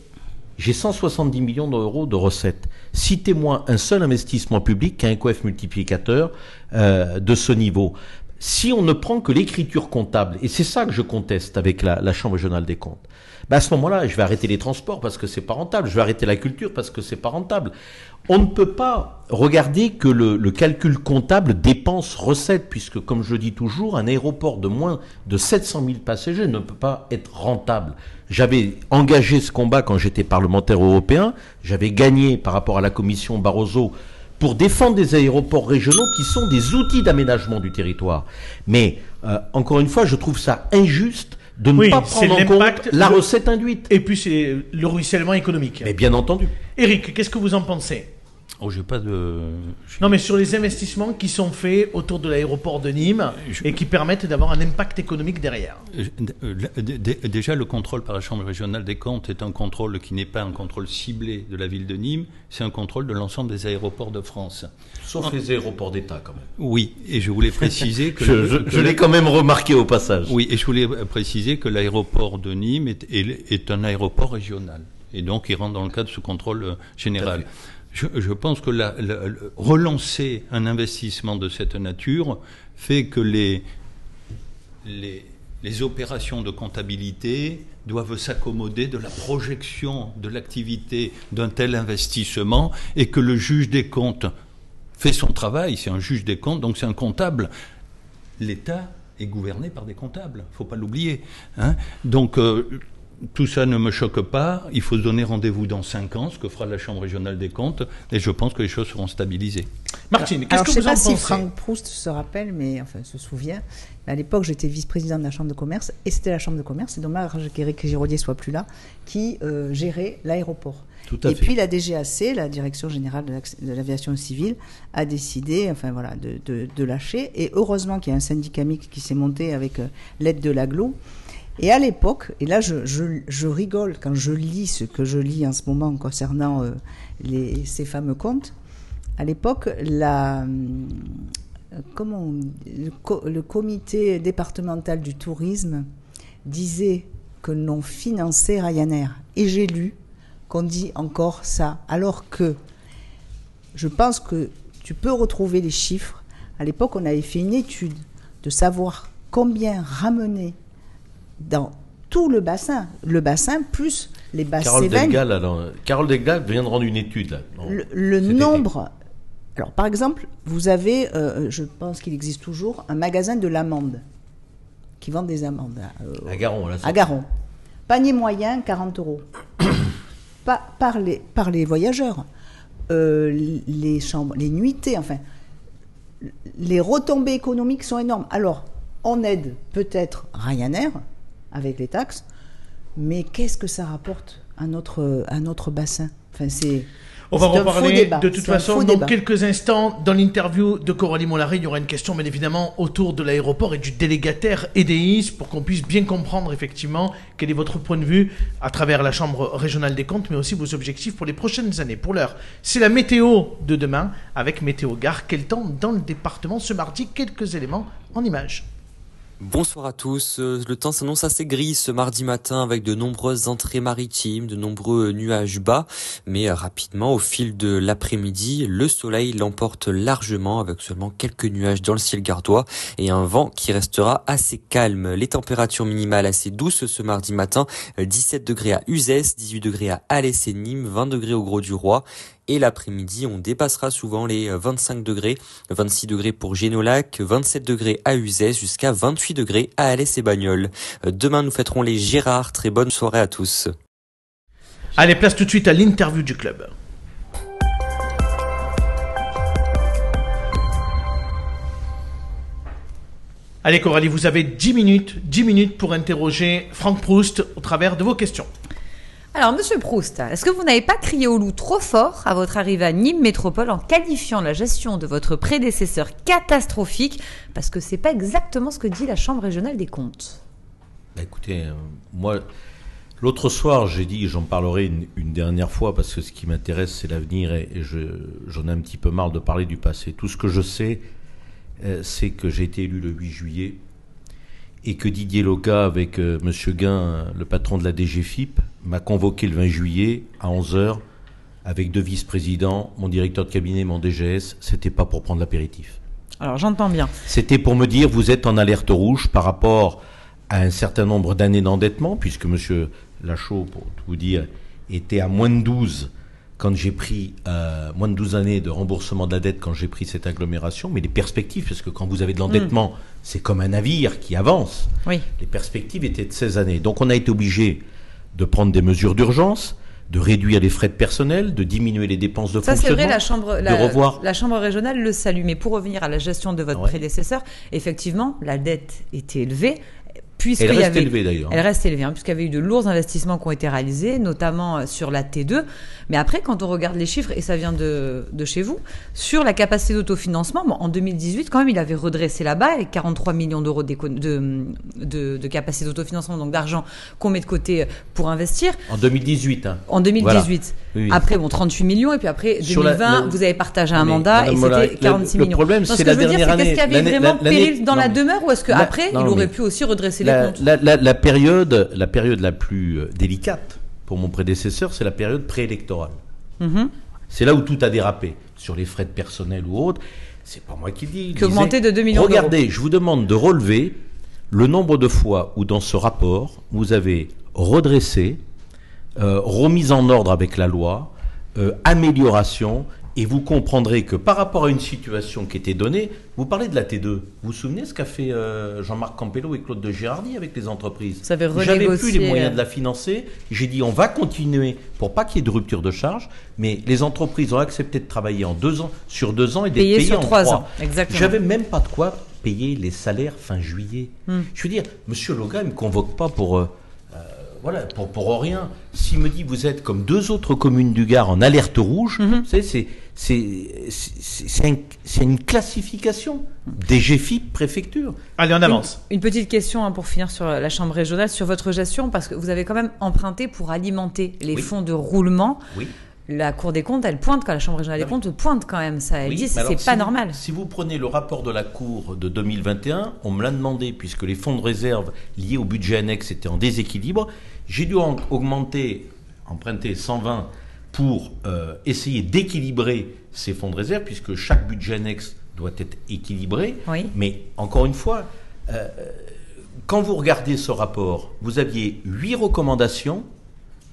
j'ai 170 millions d'euros de recettes. Citez-moi un seul investissement public qui a un coef multiplicateur euh, de ce niveau. Si on ne prend que l'écriture comptable, et c'est ça que je conteste avec la, Chambre régionale des comptes, ben à ce moment-là, je vais arrêter les transports parce que c'est pas rentable, je vais arrêter la culture parce que c'est pas rentable. On ne peut pas regarder que le, le calcul comptable dépense-recette, puisque, comme je dis toujours, un aéroport de moins de 700 000 passagers ne peut pas être rentable. J'avais engagé ce combat quand j'étais parlementaire européen, j'avais gagné par rapport à la commission Barroso pour défendre des aéroports régionaux qui sont des outils d'aménagement du territoire. Mais, euh, encore une fois, je trouve ça injuste de ne Oui, pas prendre en compte la le- recette induite. Et puis c'est le ruissellement économique. Mais bien entendu. Eric, qu'est-ce que vous en pensez? Oh, j'ai pas de. Non, mais sur les investissements qui sont faits autour de l'aéroport de Nîmes Je- et qui permettent d'avoir un impact économique derrière. Euh, euh, Déjà, le contrôle par la Chambre régionale des comptes est un contrôle qui n'est pas un contrôle ciblé de la ville de Nîmes, c'est un contrôle de l'ensemble des aéroports de France. Sauf les aéroports d'État, quand même. Oui, et je voulais préciser que. Je, l'ai quand même remarqué au passage. Oui, et je voulais préciser que l'aéroport de Nîmes est, est- est un aéroport régional. Et donc, il rentre dans le cadre de ce contrôle euh, général. Je, pense que relancer un investissement de cette nature fait que les, les, les opérations de comptabilité doivent s'accommoder de la projection de l'activité d'un tel investissement et que le juge des comptes fait son travail, c'est un juge des comptes, donc c'est un comptable. L'État est gouverné par des comptables, faut pas l'oublier. hein. Donc euh, tout ça ne me choque pas. Il faut se donner rendez-vous dans cinq ans, ce que fera la Chambre régionale des comptes, et je pense que les choses seront stabilisées. Martine, qu'est-ce Alors, que je sais vous en pas si pensez Franck Proust se rappelle, mais enfin se souvient. mais à l'époque, j'étais vice-président de la Chambre de commerce et c'était la Chambre de commerce. C'est dommage qu'Éric Giraudier soit plus là, qui euh, gérait l'aéroport. Tout à Et fait. puis la DGAC, la Direction générale de l'aviation civile, a décidé, enfin voilà, de, de- de lâcher. Et heureusement qu'il y a un syndicat mixte qui s'est monté avec euh, l'aide de l'aglo. Et à l'époque, et là je, rigole quand je lis ce que je lis en ce moment concernant euh, ces fameux comptes, à l'époque, euh, le, le comité départemental du tourisme disait que l'on finançait Ryanair. Et j'ai lu qu'on dit encore ça, alors que je pense que tu peux retrouver les chiffres. À l'époque, on avait fait une étude de savoir combien ramener dans tout le bassin, le bassin plus les basses Carole Cévennes, Carole vient de rendre une étude là. Non. le, nombre. Alors, par exemple, vous avez, euh, je pense qu'il existe toujours, un magasin de l'amande qui vend des amandes euh, À Garon, là. à Garon. Panier moyen, 40 euros. Pas par les, par les voyageurs. Euh, les chambres, les nuitées, enfin, les retombées économiques sont énormes. Alors, on aide peut-être Ryanair avec les taxes, mais qu'est-ce que ça rapporte à notre, à notre bassin? Enfin, c'est. On va reparler de toute façon dans débat. quelques instants. Dans l'interview de Coralie Mollary, il y aura une question, bien évidemment, autour de l'aéroport et du délégataire EDIS pour qu'on puisse bien comprendre effectivement quel est votre point de vue à travers la Chambre régionale des comptes, mais aussi vos objectifs pour les prochaines années. Pour l'heure, c'est la météo de demain avec Météo Gare. Quel temps dans le département ce mardi? Quelques éléments en images. Bonsoir à tous. Euh, Le temps s'annonce assez gris ce mardi matin avec de nombreuses entrées maritimes, de nombreux nuages bas, mais euh, rapidement au fil de l'après-midi, le soleil l'emporte largement avec seulement quelques nuages dans le ciel gardois et un vent qui restera assez calme. Les températures minimales assez douces ce mardi matin, euh, 17 degrés à Uzès, 18 degrés à Alès et Nîmes, 20 degrés au Gros du Roi et l'après-midi, on dépassera souvent les euh, 25 degrés, 26 degrés pour Génolac, 27 degrés à Uzès, jusqu'à 28 degrés à Alès et Bagnols. Euh, Demain, nous fêterons les Gérards. Très bonne soirée à tous. Allez, place tout de suite à l'interview du club. Allez Coralie, vous avez 10 minutes, 10 minutes pour interroger Franck Proust au travers de vos questions. Alors, monsieur Proust, est-ce que vous n'avez pas crié au loup trop fort à votre arrivée à Nîmes Métropole en qualifiant la gestion de votre prédécesseur catastrophique Parce que c'est pas exactement ce que dit la Chambre régionale des comptes? Bah, écoutez, euh, moi, l'autre soir, j'ai dit, j'en parlerai une, dernière fois parce que ce qui m'intéresse, c'est l'avenir et, et je- j'en ai un petit peu marre de parler du passé. Tout ce que je sais, euh, c'est que j'ai été élu le 8 juillet et que Didier Loca, avec euh, Monsieur Guin, le patron de la DGFIP, m'a convoqué le 20 juillet à 11h avec deux vice-présidents, mon directeur de cabinet, mon DGS. C'était pas pour prendre l'apéritif. Alors j'entends bien. C'était pour me dire, vous êtes en alerte rouge par rapport à un certain nombre d'années d'endettement, puisque M. Lachaud, pour tout vous dire, était à moins de 12 quand j'ai pris, euh, moins de 12 années de remboursement de la dette quand j'ai pris cette agglomération, mais les perspectives, parce que quand vous avez de l'endettement, c'est comme un navire qui avance, Oui. les perspectives étaient de 16 années. Donc on a été obligé de prendre des mesures d'urgence, de réduire les frais de personnel, de diminuer les dépenses de Ça, c'est fonctionnement. vrai, la chambre, la, revoir. la chambre régionale le salue. Mais pour revenir à la gestion de votre Ouais. prédécesseur, effectivement, la dette était élevée. Puisqu'il Elle reste élevée, d'ailleurs. Elle reste élevée, hein, puisqu'il y avait eu de lourds investissements qui ont été réalisés, notamment euh, sur la T2. Mais après, quand on regarde les chiffres, et ça vient de, de chez vous, sur la capacité d'autofinancement, bon, en 2018, quand même, il avait redressé là-bas avec 43 millions d'euros de, de, de capacité d'autofinancement, donc d'argent qu'on met de côté euh, pour investir. En 2018. Hein. En 2018. Voilà. Oui, oui. Après, bon, 38 millions, et puis après, Sur la- 2020, le- vous avez partagé un Mais, mandat, et c'était le- 46 le millions. problème, Non, ce c'est que la je veux dire, dernière c'est qu'est-ce qu'il y avait année. vraiment péril dans non, la demeure, ou est-ce La- qu'après, il aurait pu aussi redresser la, les comptes? la- la- la période, la période la plus euh, délicate pour mon prédécesseur, c'est la période préélectorale. Mhm. C'est là où tout a dérapé. Sur les frais de personnel ou autres, c'est pas moi qui dis. augmentait de 2 millions Regardez, je vous demande de relever le nombre de fois où dans ce rapport, vous avez redressé, euh, remise en ordre avec la loi, euh, amélioration, et vous comprendrez que par rapport à une situation qui était donnée, vous parlez de la T2. Vous vous souvenez ce qu'a fait euh, Jean-Marc Campello et Claude de Girardi avec les entreprises Ça avait J'avais plus les moyens de la financer. J'ai dit on va continuer pour pas qu'il y ait de rupture de charge, mais les entreprises ont accepté de travailler en deux ans, sur deux ans et d'être Payé payées sur en trois trois. ans, exactement. J'avais même pas de quoi payer les salaires fin juillet. Hmm. Je veux dire, Monsieur Loga, il me convoque pas pour euh, voilà pour, pour rien. S'il me dit vous êtes comme deux autres communes du Gard en alerte rouge, vous savez, c'est c'est c'est c'est un- c'est une classification des GFIP préfecture. Allez, on avance. Une petite question hein, pour finir sur la Chambre régionale, sur votre gestion, parce que vous avez quand même emprunté pour alimenter les Oui. fonds de roulement. Oui. La Cour des comptes, elle pointe, quand la Chambre régionale des Ah comptes pointe quand même ça. Elle Oui, dit c'est pas si vous- normal. Si vous prenez le rapport de la Cour de 2021, on me l'a demandé, puisque les fonds de réserve liés au budget annexe étaient en déséquilibre. J'ai dû en- augmenter, emprunter 120 pour euh, essayer d'équilibrer ces fonds de réserve, puisque chaque budget annexe doit être équilibré. Oui. Mais encore une fois, euh, quand vous regardez ce rapport, vous aviez 8 recommandations,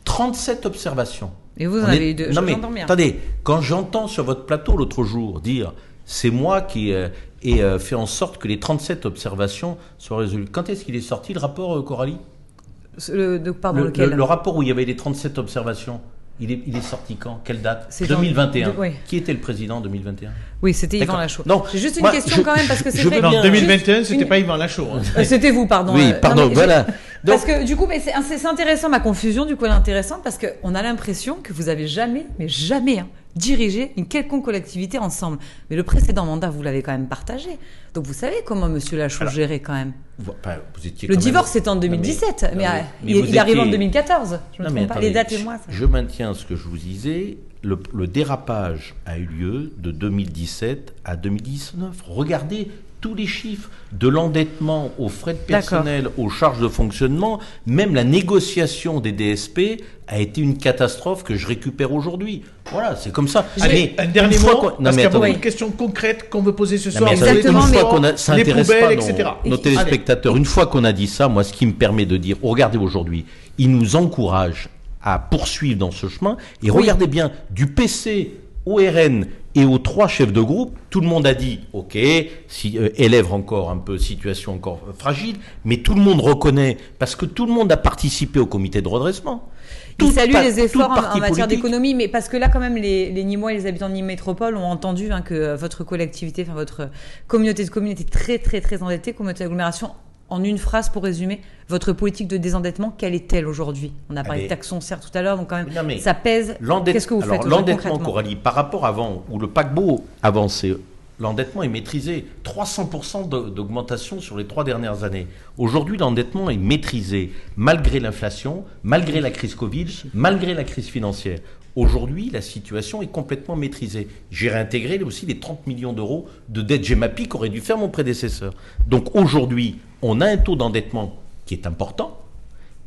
37 observations. Et vous en avez est- eu deux. Non mais attendez, quand j'entends sur votre plateau l'autre jour dire c'est moi qui euh, ai euh, fait en sorte que les 37 observations soient résolues. Quand est-ce qu'il est sorti le rapport Coralie? Le, de- pardon, le, lequel le- le rapport où il y avait les 37 observations, il est, il est sorti quand? Quelle date? C'est dans- 2021. de- oui. Qui était le président en 2021 Oui, c'était Yvan. Lachaud. Non, J'ai juste une moi, question je- quand même, parce que c'est Non, Non, 2021, juste c'était une- pas Yvan Lachaud. hein. Euh, C'était vous, pardon. Oui, Euh, pardon, non, mais voilà. Donc- Parce que du coup, mais c'est intéressant, ma confusion, du coup, elle est intéressante parce qu'on a l'impression que vous avez jamais, mais jamais, hein, dirigé une quelconque collectivité ensemble. Mais le précédent mandat, vous l'avez quand même partagé. Donc vous savez comment Monsieur Lachaud Alors, gérait quand même. Vous- enfin, vous étiez Le quand même- divorce, c'est en Non, mais- 2017, mais, non, euh, mais il, il arrive en étiez- 2014. Je me Non, mais trompe pas. attendez, Les dates et moi. ça. Je maintiens ce que je vous disais. Le, le dérapage a eu lieu de 2017 à 2019. Regardez tous les chiffres, de l'endettement aux frais de personnel, aux charges de fonctionnement, même la négociation des DSP a été une catastrophe que je récupère aujourd'hui. Voilà, c'est comme ça. Allez, un dernier mot, qu'on- non, parce mais qu'il y a beaucoup de questions concrètes qu'on veut poser ce Non, soir. Exactement, une fois qu'on a, ça intéresse pas etc. nos, Allez. téléspectateurs. Une fois qu'on a dit ça, moi, ce qui me permet de dire, regardez aujourd'hui, il nous encourage à poursuivre dans ce chemin. Et regardez bien, du PC au RN et aux trois chefs de groupe, tout le monde a dit, ok, si, euh, élève encore un peu, situation encore fragile, mais tout le monde reconnaît, parce que tout le monde a participé au comité de redressement. Il Toute salue les efforts en, matière d'économie, mais parce que là, quand même, les, les Nîmois et les habitants de Nîmes Métropole ont entendu hein, que euh, votre collectivité, enfin votre communauté de communes était très, très, très endettée, communauté d'agglomération. En une phrase pour résumer, votre politique de désendettement, quelle est-elle aujourd'hui? On a parlé de taxes foncières tout à l'heure, donc quand même, Non, mais ça pèse. Qu'est-ce que vous alors, faites L'endettement, Coralie, par rapport avant, où le paquebot avançait, l'endettement est maîtrisé. 300% de- d'augmentation sur les trois dernières années. Aujourd'hui, l'endettement est maîtrisé malgré l'inflation, malgré la crise Covid, malgré la crise financière. Aujourd'hui, la situation est complètement maîtrisée. J'ai réintégré aussi les 30 millions d'euros de dette GEMAPI qu'aurait dû faire mon prédécesseur. Donc aujourd'hui, on a un taux d'endettement qui est important,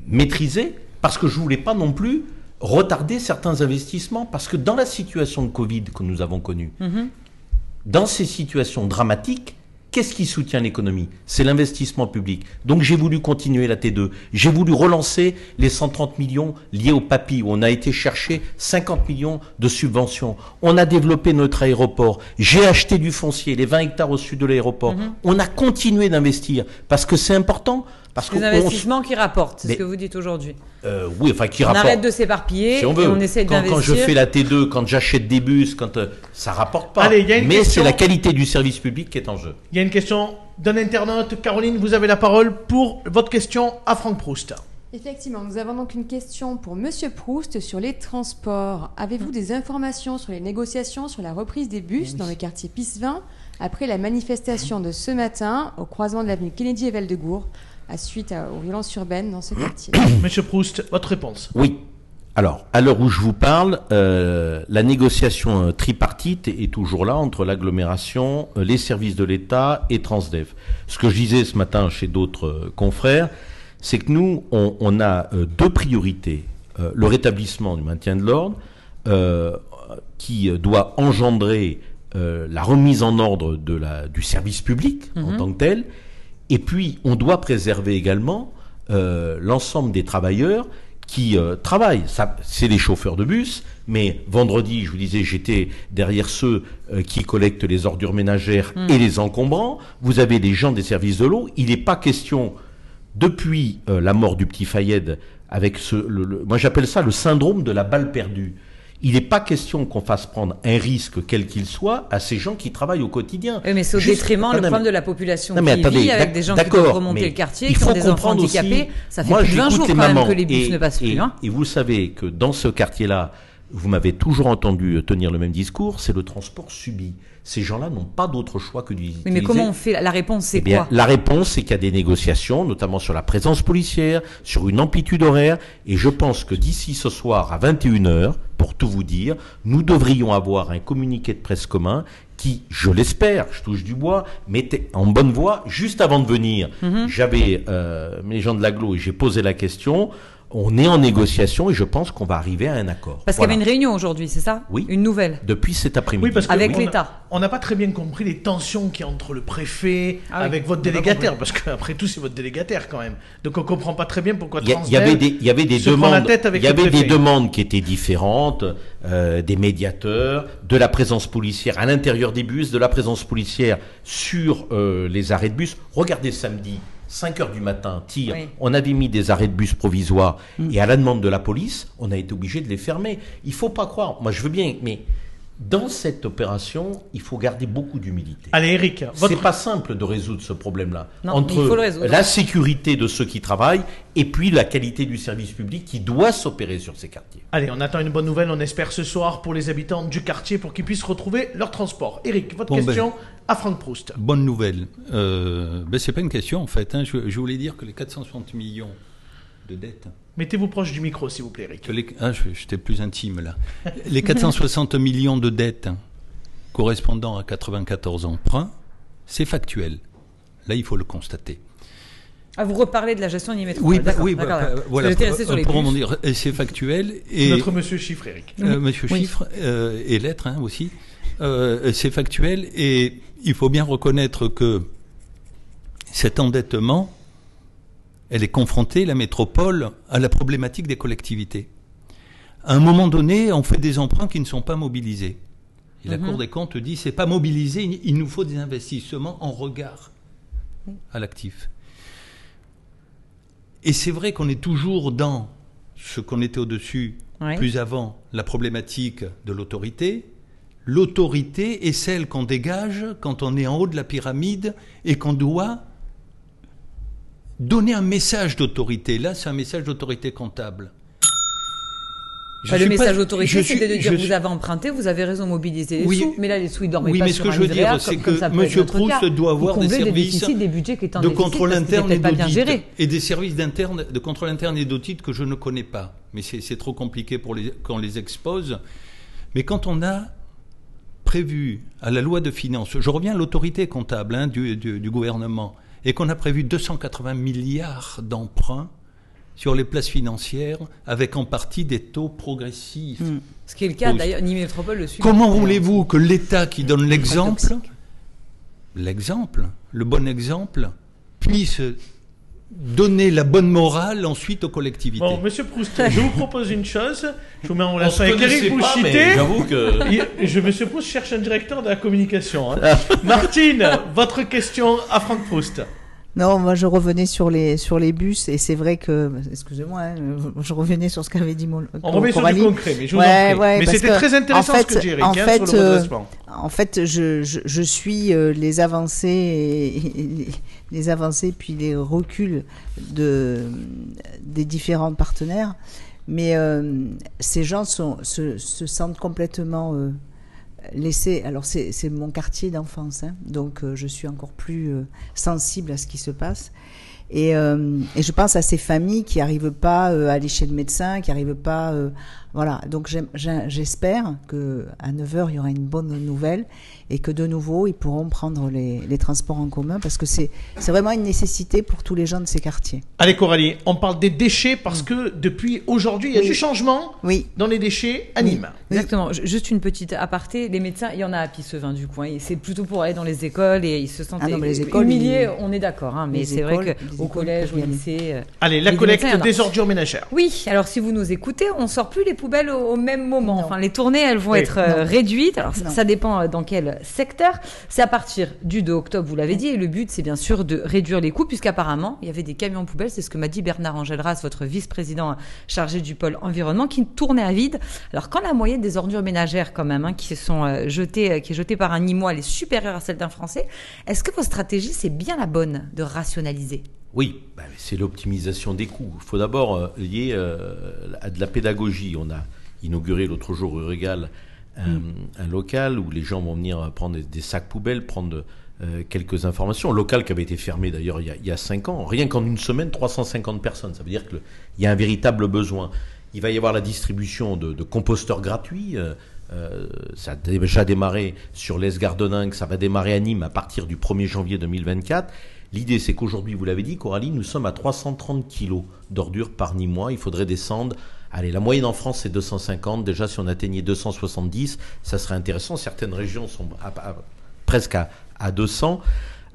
maîtrisé, parce que je voulais pas non plus retarder certains investissements, parce que dans la situation de Covid que nous avons connue, dans ces situations dramatiques, qu'est-ce qui soutient l'économie? C'est l'investissement public. Donc j'ai voulu continuer la T2. J'ai voulu relancer les 130 millions liés au PAPI, où on a été chercher 50 millions de subventions. On a développé notre aéroport. J'ai acheté du foncier, les 20 hectares au sud de l'aéroport. On a continué d'investir, parce que c'est important. Parce Des qu'on- investissements qui rapportent, c'est Mais- ce que vous dites aujourd'hui. euh, oui, enfin, qui On rapporte. arrête de s'éparpiller Si on et veut. on essaie quand, quand je fais la T2, quand j'achète des bus, quand euh, ça rapporte pas. Allez, il y a une Mais question. c'est la qualité du service public qui est en jeu. Il y a une question d'un internaute. Caroline, vous avez la parole pour votre question à Franck Proust. Effectivement, nous avons donc une question pour Monsieur Proust sur les transports. Avez-vous des informations sur les négociations sur la reprise des bus dans le quartier Pissevin après la manifestation de ce matin au croisement de l'avenue Kennedy et Val-de-Gour? À suite à- aux violences urbaines dans ce quartier Monsieur Proust, votre réponse. Oui. Alors, à l'heure où je vous parle, euh, la négociation euh, tripartite est toujours là entre l'agglomération, euh, les services de l'État et Transdev. Ce que je disais ce matin chez d'autres euh, confrères, c'est que nous, on, on a euh, deux priorités. Euh, le rétablissement du maintien de l'ordre, euh, qui doit engendrer euh, la remise en ordre de la, du service public en tant que tel, et puis, on doit préserver également euh, l'ensemble des travailleurs qui euh, travaillent. C'est les chauffeurs de bus, mais vendredi, je vous disais, j'étais derrière ceux euh, qui collectent les ordures ménagères et les encombrants. Vous avez les gens des services de l'eau. Il n'est pas question, depuis la mort du petit Fayed, avec ce, le- le- moi j'appelle ça le syndrome de la balle perdue. Il n'est pas question qu'on fasse prendre un risque, quel qu'il soit, à ces gens qui travaillent au quotidien. Oui, mais c'est au Juste- détriment le problème de la population non, mais qui attendez, vit avec des gens qui doivent remonter le quartier, il qui ont des enfants aussi- handicapés. Ça fait Moi, plus de 20 j'écoute jours quand même que les bus et- ne passent et- plus. Hein. Et vous savez que dans ce quartier-là, vous m'avez toujours entendu tenir le même discours, c'est le transport subi. Ces gens-là n'ont pas d'autre choix que d'utiliser. Oui, mais comment on fait La réponse, c'est Eh bien, quoi? la réponse, c'est qu'il y a des négociations, notamment sur la présence policière, sur une amplitude horaire, et je pense que d'ici ce soir à 21h, pour tout vous dire, nous devrions avoir un communiqué de presse commun qui, je l'espère, je touche du bois, mettait en bonne voie. Juste avant de venir, Mhm. j'avais euh, mes gens de l'aglo et j'ai posé la question. On est en négociation et je pense qu'on va arriver à un accord. Parce qu'il y avait une réunion aujourd'hui, c'est ça Oui. Une nouvelle. Depuis cet après-midi. Oui, parce que Avec l'État. On n'a pas très bien compris les tensions qu'il y a entre le préfet Ah oui, avec votre délégataire, parce qu'après tout, c'est votre délégataire quand même. Donc on comprend pas très bien pourquoi Il y, avait des, il y avait des se prend la demandes, il y avait des demandes qui étaient différentes, euh, des médiateurs, de la présence policière à l'intérieur des bus, de la présence policière sur euh, les arrêts de bus. Regardez samedi, 5 heures du matin, tir. Oui. On avait mis des arrêts de bus provisoires Mm. et à la demande de la police, on a été obligé de les fermer. Il faut pas croire. Moi, je veux bien, mais dans cette opération, il faut garder beaucoup d'humilité. Allez, Eric, votre C'est pas simple de résoudre ce problème-là. Non, Entre il faut le résoudre. la sécurité de ceux qui travaillent et puis la qualité du service public qui doit s'opérer sur ces quartiers. Allez, on attend une bonne nouvelle, on espère ce soir pour les habitants du quartier pour qu'ils puissent retrouver leur transport. Eric, votre Bon, ben. À Franck Proust. Bonne nouvelle. Euh, ben, c'est pas une question en fait. hein. Je, je voulais dire que les 460 millions de dettes. Mettez-vous proche du micro, s'il vous plaît, Eric. les- ah, je- j'étais plus intime là. Les 460 millions de dettes correspondant à 94 emprunts, c'est factuel. Là, il faut le constater. Ah, vous reparlez de la gestion des métros. Oui, oui, d'accord, bah, bah, voilà. J'étais resté sur les pour bus. rebondir. Et c'est factuel. Et Notre monsieur chiffre, Eric. euh, Monsieur Oui. Chiffre euh, et Lettre hein, aussi, euh, c'est factuel. Et il faut bien reconnaître que cet endettement, elle est confrontée, la métropole, à la problématique des collectivités. À un moment donné, on fait des emprunts qui ne sont pas mobilisés. Et la Cour des comptes dit c'est pas mobilisé, il nous faut des investissements en regard à l'actif. Et c'est vrai qu'on est toujours dans ce qu'on était au-dessus plus avant, la problématique de l'autorité. L'autorité est celle qu'on dégage quand on est en haut de la pyramide et qu'on doit donner un message d'autorité. Là, c'est un message d'autorité comptable. Enfin, le message autorité, je suis- c'était de dire vous suis- avez emprunté, vous avez raison, mobiliser les Oui. sous. Mais là, les sous, ils dormaient Oui, pas mais ce sur que un je veux dire, c'est comme- que notre Proust cas. doit avoir des services déficits, des budgets qui étaient en de déficit contrôle interne et pas bien d'audit et des services d'interne, de contrôle interne et d'audit que je ne connais pas. Mais c'est trop compliqué pour les, qu'on les expose. Mais quand on a prévu à la loi de finances, je reviens à l'autorité comptable hein, du, du- du gouvernement, et qu'on a prévu 280 milliards d'emprunts sur les places financières, avec en partie des taux progressifs. Mm. Ce qui est le cas d'ailleurs, Nîmes Métropole le suit. Comment voulez-vous que l'État qui donne l'exemple, l'exemple, le bon exemple, puisse donner la bonne morale ensuite aux collectivités Bon, monsieur Proust, je vous propose une chose. Je vous mets en On relation avec Eric Bouchité. j'avoue que... Je, monsieur Proust cherche un directeur de la communication. hein. Martine, votre question à Franck Proust. Non, moi je revenais sur les sur les bus et c'est vrai que excusez-moi, hein, je revenais sur ce qu'avait dit mon. On remet sur du concret, mais je vous Ouais, en prie. ouais, mais c'était très intéressant en ce que fait- dit en hein, fait, sur le euh, redressement. En fait, je, je, je suis euh, les avancées et, et les, les avancées puis les reculs de des différents partenaires, mais euh, ces gens sont, se, se sentent complètement laissés. Alors c'est mon quartier d'enfance, hein, donc euh, je suis encore plus euh, sensible à ce qui se passe. Et, euh, et je pense à ces familles qui n'arrivent pas à aller chez le médecin, qui n'arrivent pas. Voilà, donc j'espère que à 9h, il y aura une bonne nouvelle et que de nouveau, ils pourront prendre les, les transports en commun parce que c'est c'est vraiment une nécessité pour tous les gens de ces quartiers. Allez Coralie, on parle des déchets parce que depuis aujourd'hui, il y a Oui. du changement Oui. dans les déchets à Nîmes. Exactement. Ju- Juste une petite aparté. Les médecins, il y en a à Pissevin du coin. Et C'est plutôt pour aller dans les écoles et ils se sentent Ah non, mais les écoles, humiliés. ils- On est d'accord, hein, mais les c'est écoles- vrai les qu'au écoles collège, au lycée. euh, Allez, la les collecte des ordures ménagères. Oui, alors si vous nous écoutez, on sort plus les poubelles au, au même moment. Non. Enfin, les tournées, elles vont Oui. être euh, Non. réduites. Alors, ça, dépend euh, dans quel secteur. C'est à partir du 2 octobre, vous l'avez dit. Et le but, c'est bien sûr de réduire les coûts, puisqu'apparemment, il y avait des camions poubelles. C'est ce que m'a dit Bernard Angelras, votre vice-président chargé du pôle environnement, qui tournait à vide. Alors, quand la moyenne des ordures ménagères, quand même, hein, qui sont euh, jetées, qui est jetée par un Nîmois, elle est supérieure à celle d'un Français, est-ce que votre stratégie, c'est bien la bonne de rationaliser? Oui, bah, c'est l'optimisation des coûts. Il faut d'abord euh, lier euh, à de la pédagogie. On a inauguré l'autre jour rue Régal un, un local où les gens vont venir prendre des, des sacs poubelles, prendre euh, quelques informations. Local qui avait été fermé d'ailleurs il, y a- il y a cinq ans. Rien qu'en une semaine, 350 personnes. Ça veut dire qu'il y a un véritable besoin. Il va y avoir la distribution de, de composteurs gratuits. euh, euh, ça a déjà démarré sur l'Est Gardeningue, ça va démarrer à Nîmes à partir du 1er janvier 2024. L'idée, c'est qu'aujourd'hui, vous l'avez dit, Coralie, nous sommes à 330 kilos d'ordures par Nîmois. Il faudrait descendre. Allez, la moyenne en France, c'est 250. Déjà, si on atteignait 270, ça serait intéressant. Certaines régions sont à- à- presque à, à 200.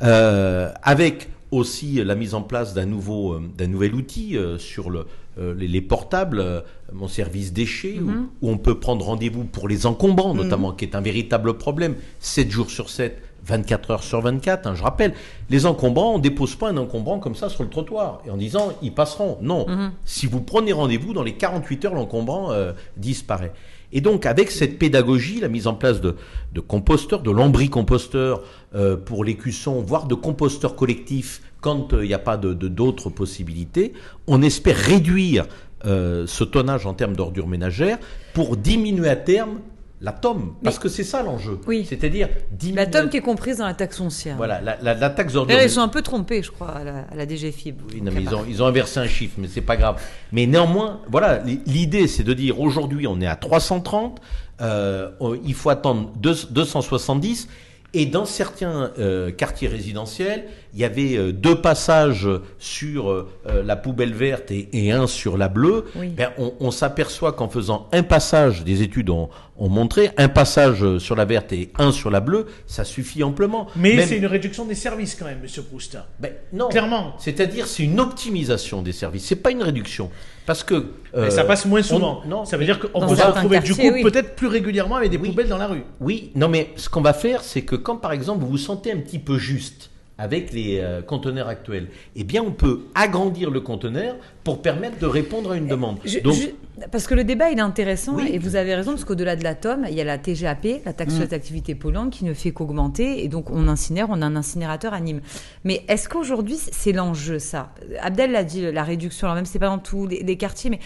Euh, avec aussi la mise en place d'un nouveau, euh, d'un nouvel outil euh, sur le, euh, les, les portables, mon service déchets, où- où, on peut prendre rendez-vous pour les encombrants, notamment, qui est un véritable problème, 7 jours sur 7, 24 heures sur 24. hein, je rappelle, les encombrants, on dépose pas un encombrant comme ça sur le trottoir et en disant ils passeront. Non, si vous prenez rendez-vous, dans les 48 heures, l'encombrant euh, disparaît. Et donc, avec cette pédagogie, la mise en place de, de composteurs, de lambris-composteurs euh, pour les cuissons, voire de composteurs collectifs quand euh, il n'y a pas de de- d'autres possibilités, on espère réduire euh, ce tonnage en termes d'ordures ménagères pour diminuer à terme la tome. Parce que c'est ça l'enjeu. Oui. C'est-à-dire diminuer. La tome qui est comprise dans la taxe foncière. Voilà, la, la- la taxe D'ailleurs, ils sont un peu trompés, je crois, à la, à la DGFIB. Oui, non, mais ils ont, ils ont inversé un chiffre, mais c'est pas grave. Mais néanmoins, voilà, l'idée c'est de dire aujourd'hui on est à 330, euh, il faut attendre deux- 270, et dans certains euh, quartiers résidentiels, il y avait euh, deux passages sur euh, la poubelle verte et, et un sur la bleue. Oui. Ben, on, on s'aperçoit qu'en faisant un passage, des études ont, ont montré, un passage sur la verte et un sur la bleue, ça suffit amplement. Mais Même- c'est une réduction des services quand même, monsieur Proust. ben, non. Clairement. C'est-à-dire, c'est une optimisation des services. C'est pas une réduction. Parce que. Mais euh, ça passe moins souvent. on- non, ça veut mais- dire qu'on peut se retrouver du coup oui. peut-être plus régulièrement avec des Oui. poubelles dans la rue. Oui, non, mais ce qu'on va faire, c'est que quand, par exemple, vous vous sentez un petit peu juste avec les euh, conteneurs actuels, eh bien, on peut agrandir le conteneur pour permettre de répondre à une demande. Je- Donc, je- Parce que le débat, il est intéressant Oui. et vous avez raison, parce qu'au-delà de l'atome, il y a la TGAP, la taxe sur les activités polluantes, qui ne fait qu'augmenter. Et donc, on incinère, on a un incinérateur à Nîmes. Mais est-ce qu'aujourd'hui, c'est l'enjeu, ça? Abdel l'a dit, la réduction, alors même c'est pas dans tous les, les quartiers, mais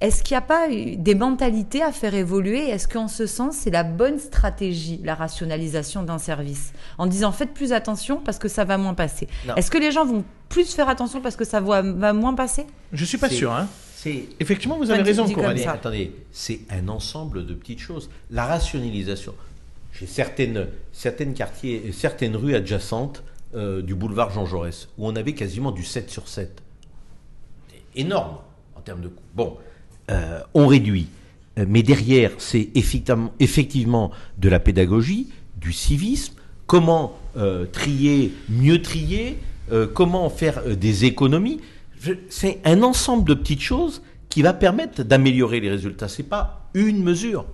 est-ce qu'il n'y a pas eu des mentalités à faire évoluer? Est-ce qu'en ce sens, c'est la bonne stratégie, la rationalisation d'un service? En disant, faites plus attention parce que ça va moins passer. Est-ce que les gens vont plus faire attention parce que ça va, moins passer? Je suis pas sûr. Hein. C'est Effectivement, vous avez raison, Coralie. Attendez, c'est un ensemble de petites choses. La rationalisation. J'ai certaines, certaines quartiers, et certaines rues adjacentes euh, du boulevard Jean Jaurès où on avait quasiment du 7 sur 7. C'est énorme en termes de coûts. Bon, euh, on réduit. Euh, Mais derrière, c'est effectivement, effectivement de la pédagogie, du civisme, comment euh, trier, mieux trier, euh, comment faire euh, des économies? C'est un ensemble de petites choses qui va permettre d'améliorer les résultats. C'est pas une mesure.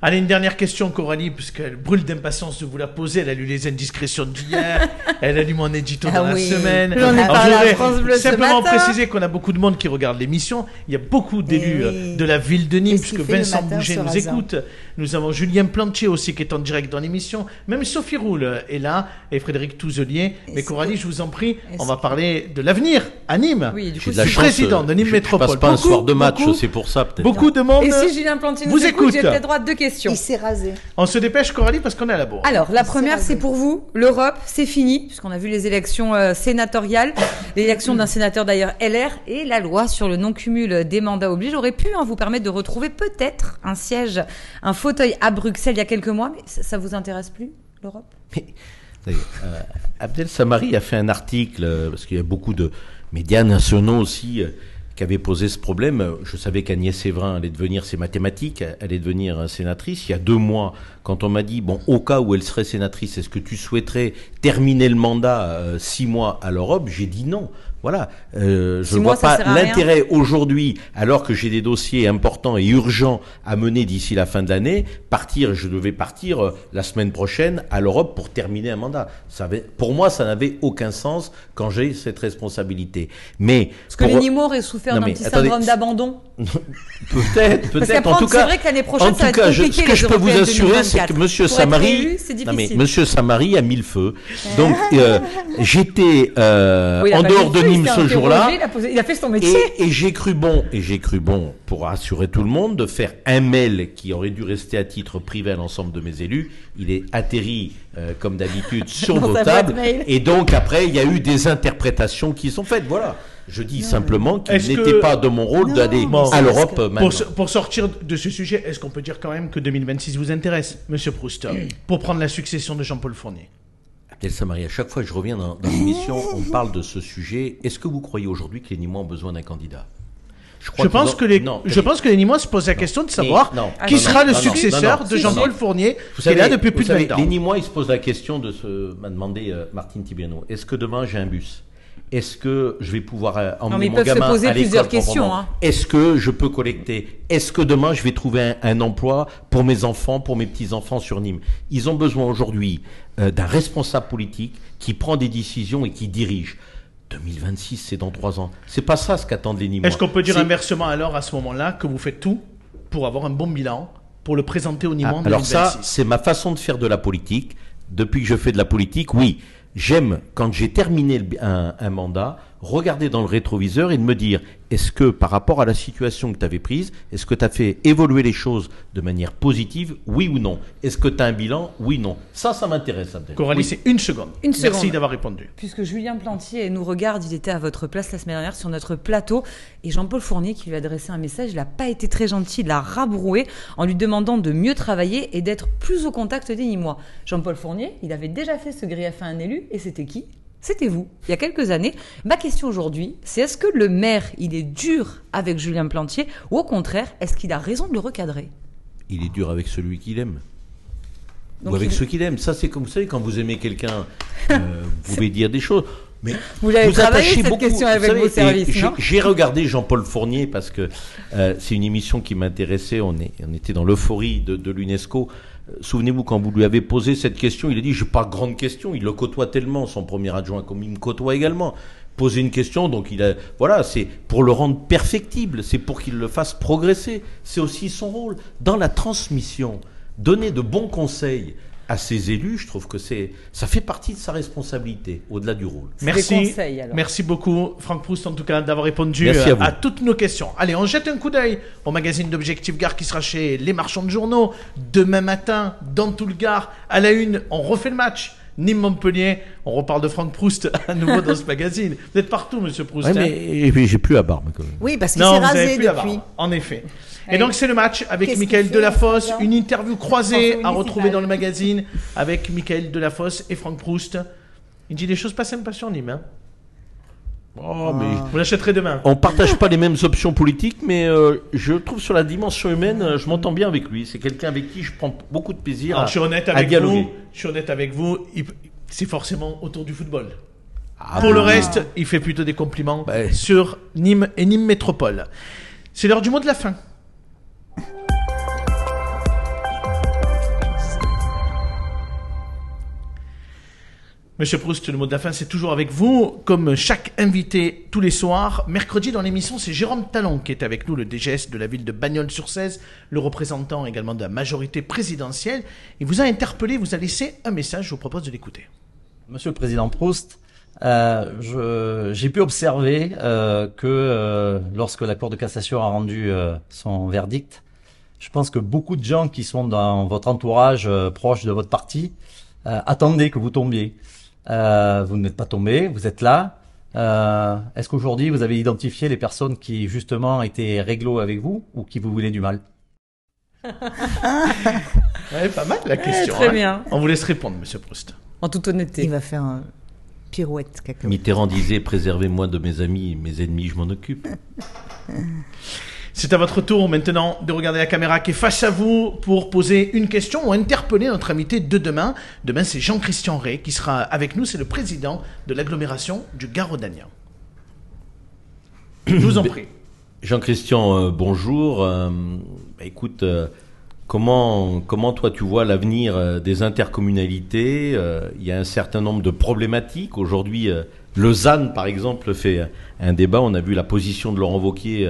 Allez, une dernière question, Coralie, puisqu'elle brûle d'impatience de vous la poser. Elle a lu les indiscrétions d'hier. elle a lu mon édito Ah dans la oui. semaine. J'en ai Alors, je à voudrais France Bleu ce simplement matin. préciser qu'on a beaucoup de monde qui regarde l'émission. Il y a beaucoup d'élus Eh euh, oui. de la ville de Nîmes, puisque Vincent Bouget nous écoute. Nous avons Julien Plantier aussi qui est en direct dans l'émission. Même Sophie Roule est là et Frédéric Touzelier. Mais Coralie, que- je vous en prie, on va parler de l'avenir à Nîmes. Oui, du coup, de la si- suis président de Nîmes je- Métropole. Je passe pas un soir de match, c'est pour ça peut-être. Beaucoup de monde Et si Julien Plantier nous vous écoute, j'ai peut-être droit à deux questions. Il s'est rasé. On se dépêche, Coralie, parce qu'on est à la bourre. Alors, la première, c'est pour vous. L'Europe, c'est fini, puisqu'on a vu les élections euh, sénatoriales, l'élection d'un sénateur d'ailleurs LR, et la loi sur le non-cumul des mandats oblige aurait pu hein, vous permettre de retrouver peut-être un siège, un à Bruxelles il y a quelques mois, mais ça, ça vous intéresse plus, l'Europe? Euh, Abdel Samari a fait un article, euh, parce qu'il y a beaucoup de médias nationaux aussi euh, qui avaient posé ce problème. Je savais qu'Agnès Séverin allait devenir, c'est mathématique, elle allait devenir sénatrice. Il y a deux mois, quand on m'a dit, bon, au cas où elle serait sénatrice, est-ce que tu souhaiterais terminer le mandat six mois à l'Europe? J'ai dit non. Voilà, euh, je ne vois pas l'intérêt aujourd'hui, alors que j'ai des dossiers importants et urgents à mener d'ici la fin de l'année, partir, je devais partir euh, la semaine prochaine à l'Europe pour terminer un mandat. Ça avait, pour moi, ça n'avait aucun sens quand j'ai cette responsabilité. Mais Parce que les Nîmois auraient souffert d'un petit attendez, syndrome d'abandon. peut-être, peut-être. En tout cas, vrai que l'année prochaine, en ça va tout cas, je- ce que je peux vous assurer, c'est 2024. que Monsieur Pour Samari, élu, c'est non mais difficile. Monsieur Samari a mis le feu. Donc, euh, j'étais Oui, en dehors de ce jour-là. Il a, posé- il a fait son métier. Et, et j'ai cru bon, et j'ai cru bon, pour rassurer tout le monde, de faire un mail qui aurait dû rester à titre privé à l'ensemble de mes élus. Il est atterri, euh, comme d'habitude, sur boîte tables. Et donc, après, il y a eu des interprétations qui sont faites. Voilà. Je dis simplement qu'il n'était que- pas de mon rôle d'aller Bon. à l'Europe maintenant. Pour sortir de ce sujet, est-ce qu'on peut dire quand même que 2026 vous intéresse, Monsieur Proust, pour prendre la succession de Jean-Paul Fournier? Abdel Samari, à chaque fois que je reviens dans, dans l'émission, on parle de ce sujet. Est-ce que vous croyez aujourd'hui que les Nîmois ont besoin d'un candidat? Je pense que les, non, je pense que les Nîmois se posent la question de savoir non, qui non, sera le successeur de Jean-Paul. Fournier, Vous qui est là savez, depuis plus de savez, 20 ans. Les Nîmois, ils se posent la question de ce m'a demandé euh, Martine Tibiano. Est-ce que demain j'ai un bus? Est-ce que je vais pouvoir euh, emmener mais ils mon peuvent se gamin poser à l'école plusieurs questions, hein. Est-ce que je peux collecter Est-ce que demain je vais trouver un, un emploi pour mes enfants, pour mes petits enfants sur Nîmes? Ils ont besoin aujourd'hui euh, d'un responsable politique qui prend des décisions et qui dirige. 2026, c'est dans trois ans. C'est pas ça ce qu'attendent les Nîmois. Est-ce qu'on peut dire inversement alors à ce moment-là que vous faites tout pour avoir un bon bilan, pour le présenter au Nîmois Ah, en alors ça, 2026 c'est ma façon de faire de la politique. Depuis que je fais de la politique, oui, j'aime quand j'ai terminé un mandat, regarder dans le rétroviseur et de me dire, est-ce que par rapport à la situation que tu avais prise, est-ce que tu as fait évoluer les choses de manière positive, oui ou non? Est-ce que tu as un bilan, oui ou non? Ça, ça m'intéresse. Coralie, Oui. c'est une seconde. Une Merci seconde. d'avoir répondu. Puisque Julien Plantier nous regarde, il était à votre place la semaine dernière sur notre plateau. Et Jean-Paul Fournier, qui lui a adressé un message, il n'a pas été très gentil, il l'a rabroué en lui demandant de mieux travailler et d'être plus au contact des Nîmois. Jean-Paul Fournier, il avait déjà fait ce grief à un élu, et c'était qui? C'était vous, il y a quelques années. Ma question aujourd'hui, c'est est-ce que le maire, il est dur avec Julien Plantier, ou au contraire, est-ce qu'il a raison de le recadrer? Il est dur avec celui qu'il aime. Donc ou avec il- ceux qu'il aime. Ça, c'est comme vous savez, quand vous aimez quelqu'un, euh, vous pouvez dire des choses. Mais Vous l'avez travaillé, cette question avec vos services, j'ai- regardé Jean-Paul Fournier parce que euh, c'est une émission qui m'intéressait. On, est, on était dans l'euphorie de, de l'UNESCO. Souvenez-vous, quand vous lui avez posé cette question, il a dit Je pas grande question. Il le côtoie tellement, son premier adjoint, comme il me côtoie également. poser une question, donc il a, voilà, c'est pour le rendre perfectible, c'est pour qu'il le fasse progresser. C'est aussi son rôle dans la transmission, donner de bons conseils à ses élus. Je trouve que c'est, ça fait partie de sa responsabilité au-delà du rôle. Merci. des conseils, alors. Merci beaucoup, Franck Proust, en tout cas, d'avoir répondu euh, à à toutes nos questions. Allez, on jette un coup d'œil au magazine d'Objectif Gare qui sera chez Les Marchands de Journaux. Demain matin, dans tout le Gard, à la une, on refait le match. Nîmes-Montpellier, on reparle de Franck Proust à nouveau dans ce magazine. Vous êtes partout, monsieur Proust. Ouais, hein. mais et puis, j'ai plus la barbe quand même. Oui, parce qu'il s'est rasé depuis. en effet. Et donc c'est le match avec Michael Delafosse, une interview croisée à retrouver dans le magazine avec Michael Delafosse et Franck Proust. Il dit des choses pas sympas sur Nîmes. Hein. Oh, mais Vous l'achèterez demain. on partage pas les mêmes options politiques, mais euh, je trouve sur la dimension humaine, euh, je m'entends bien avec lui. C'est quelqu'un avec qui je prends beaucoup de plaisir Alors, à, je suis honnête à avec dialoguer. vous. Je suis honnête avec vous. C'est forcément autour du football. Ah, Pour le reste, il fait plutôt des compliments sur Nîmes et Nîmes Métropole. C'est l'heure du mot de la fin. Monsieur Proust, le mot de la fin, c'est toujours avec vous. Comme chaque invité tous les soirs, mercredi dans l'émission, c'est Jérôme Talon qui est avec nous, le DGS de la ville de Bagnols-sur-Cèze, le représentant également de la majorité présidentielle. Il vous a interpellé, vous a laissé un message, je vous propose de l'écouter. Monsieur le Président Proust, euh, j'ai pu observer euh, que euh, lorsque la Cour de cassation a rendu son verdict, je pense que beaucoup de gens qui sont dans votre entourage euh, proche de votre parti euh, attendaient que vous tombiez. Euh, vous n'êtes pas tombé, vous êtes là. Euh, Est-ce qu'aujourd'hui vous avez identifié les personnes qui justement étaient réglo avec vous ou qui vous voulaient du mal? Ouais, pas mal la question. très hein. bien. On vous laisse répondre, monsieur Proust. En toute Il honnêteté. va faire un pirouette cacahuète. Mitterrand disait préservez-moi de mes amis, mes ennemis, je m'en occupe. C'est à votre tour maintenant de regarder la caméra qui est face à vous pour poser une question ou interpeller notre invité de demain. Demain, c'est Jean-Christian Rey qui sera avec nous. C'est le président de l'agglomération du Gard-Audanien. Je vous en prie. Jean-Christian, euh, bonjour. Euh, bah, écoute, euh, comment, comment toi tu vois l'avenir des intercommunalités? Il y a un certain nombre de problématiques. Aujourd'hui, Lausanne, par exemple, fait un débat. On a vu la position de Laurent Wauquiez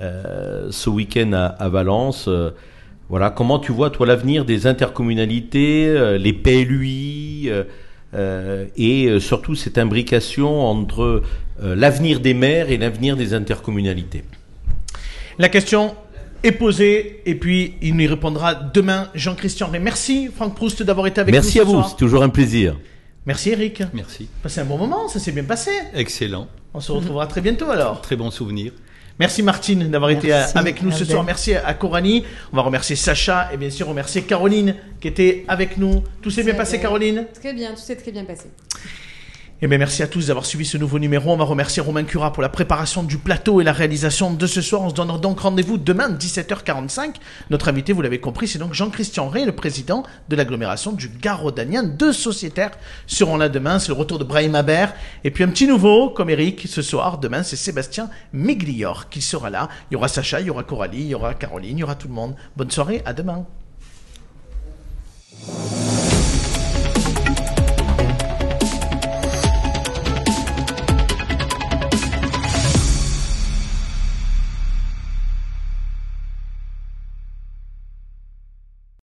euh, ce week-end à, à Valence. Euh, voilà, comment tu vois toi l'avenir des intercommunalités, euh, les PLUI euh, euh, et euh, surtout cette imbrication entre euh, l'avenir des maires et l'avenir des intercommunalités? La question est posée et puis il nous y répondra demain Jean-Christian Rey. Merci Franck Proust d'avoir été avec Merci nous à ce vous, c'est toujours un plaisir. Merci Eric. Merci. Passez un bon moment, ça s'est bien passé. Excellent. On se retrouvera très bientôt alors. Très bon souvenir. Merci Martine d'avoir été avec nous ce soir. Merci à Corani. On va remercier Sacha et bien sûr remercier Caroline qui était avec nous. Tout s'est bien passé. Caroline? Très bien, tout s'est très bien passé. Eh bien, merci à tous d'avoir suivi ce nouveau numéro. On va remercier Romain Cura pour la préparation du plateau et la réalisation de ce soir. On se donne donc rendez-vous demain, 17h45. Notre invité, vous l'avez compris, c'est donc Jean-Christian Rey, le président de l'agglomération du Gard-Audanien. Deux sociétaires seront là demain. C'est le retour de Brahim Haber. Et puis un petit nouveau, comme Eric, ce soir. Demain, c'est Sébastien Meglior qui sera là. Il y aura Sacha, il y aura Coralie, il y aura Caroline, il y aura tout le monde. Bonne soirée, à demain.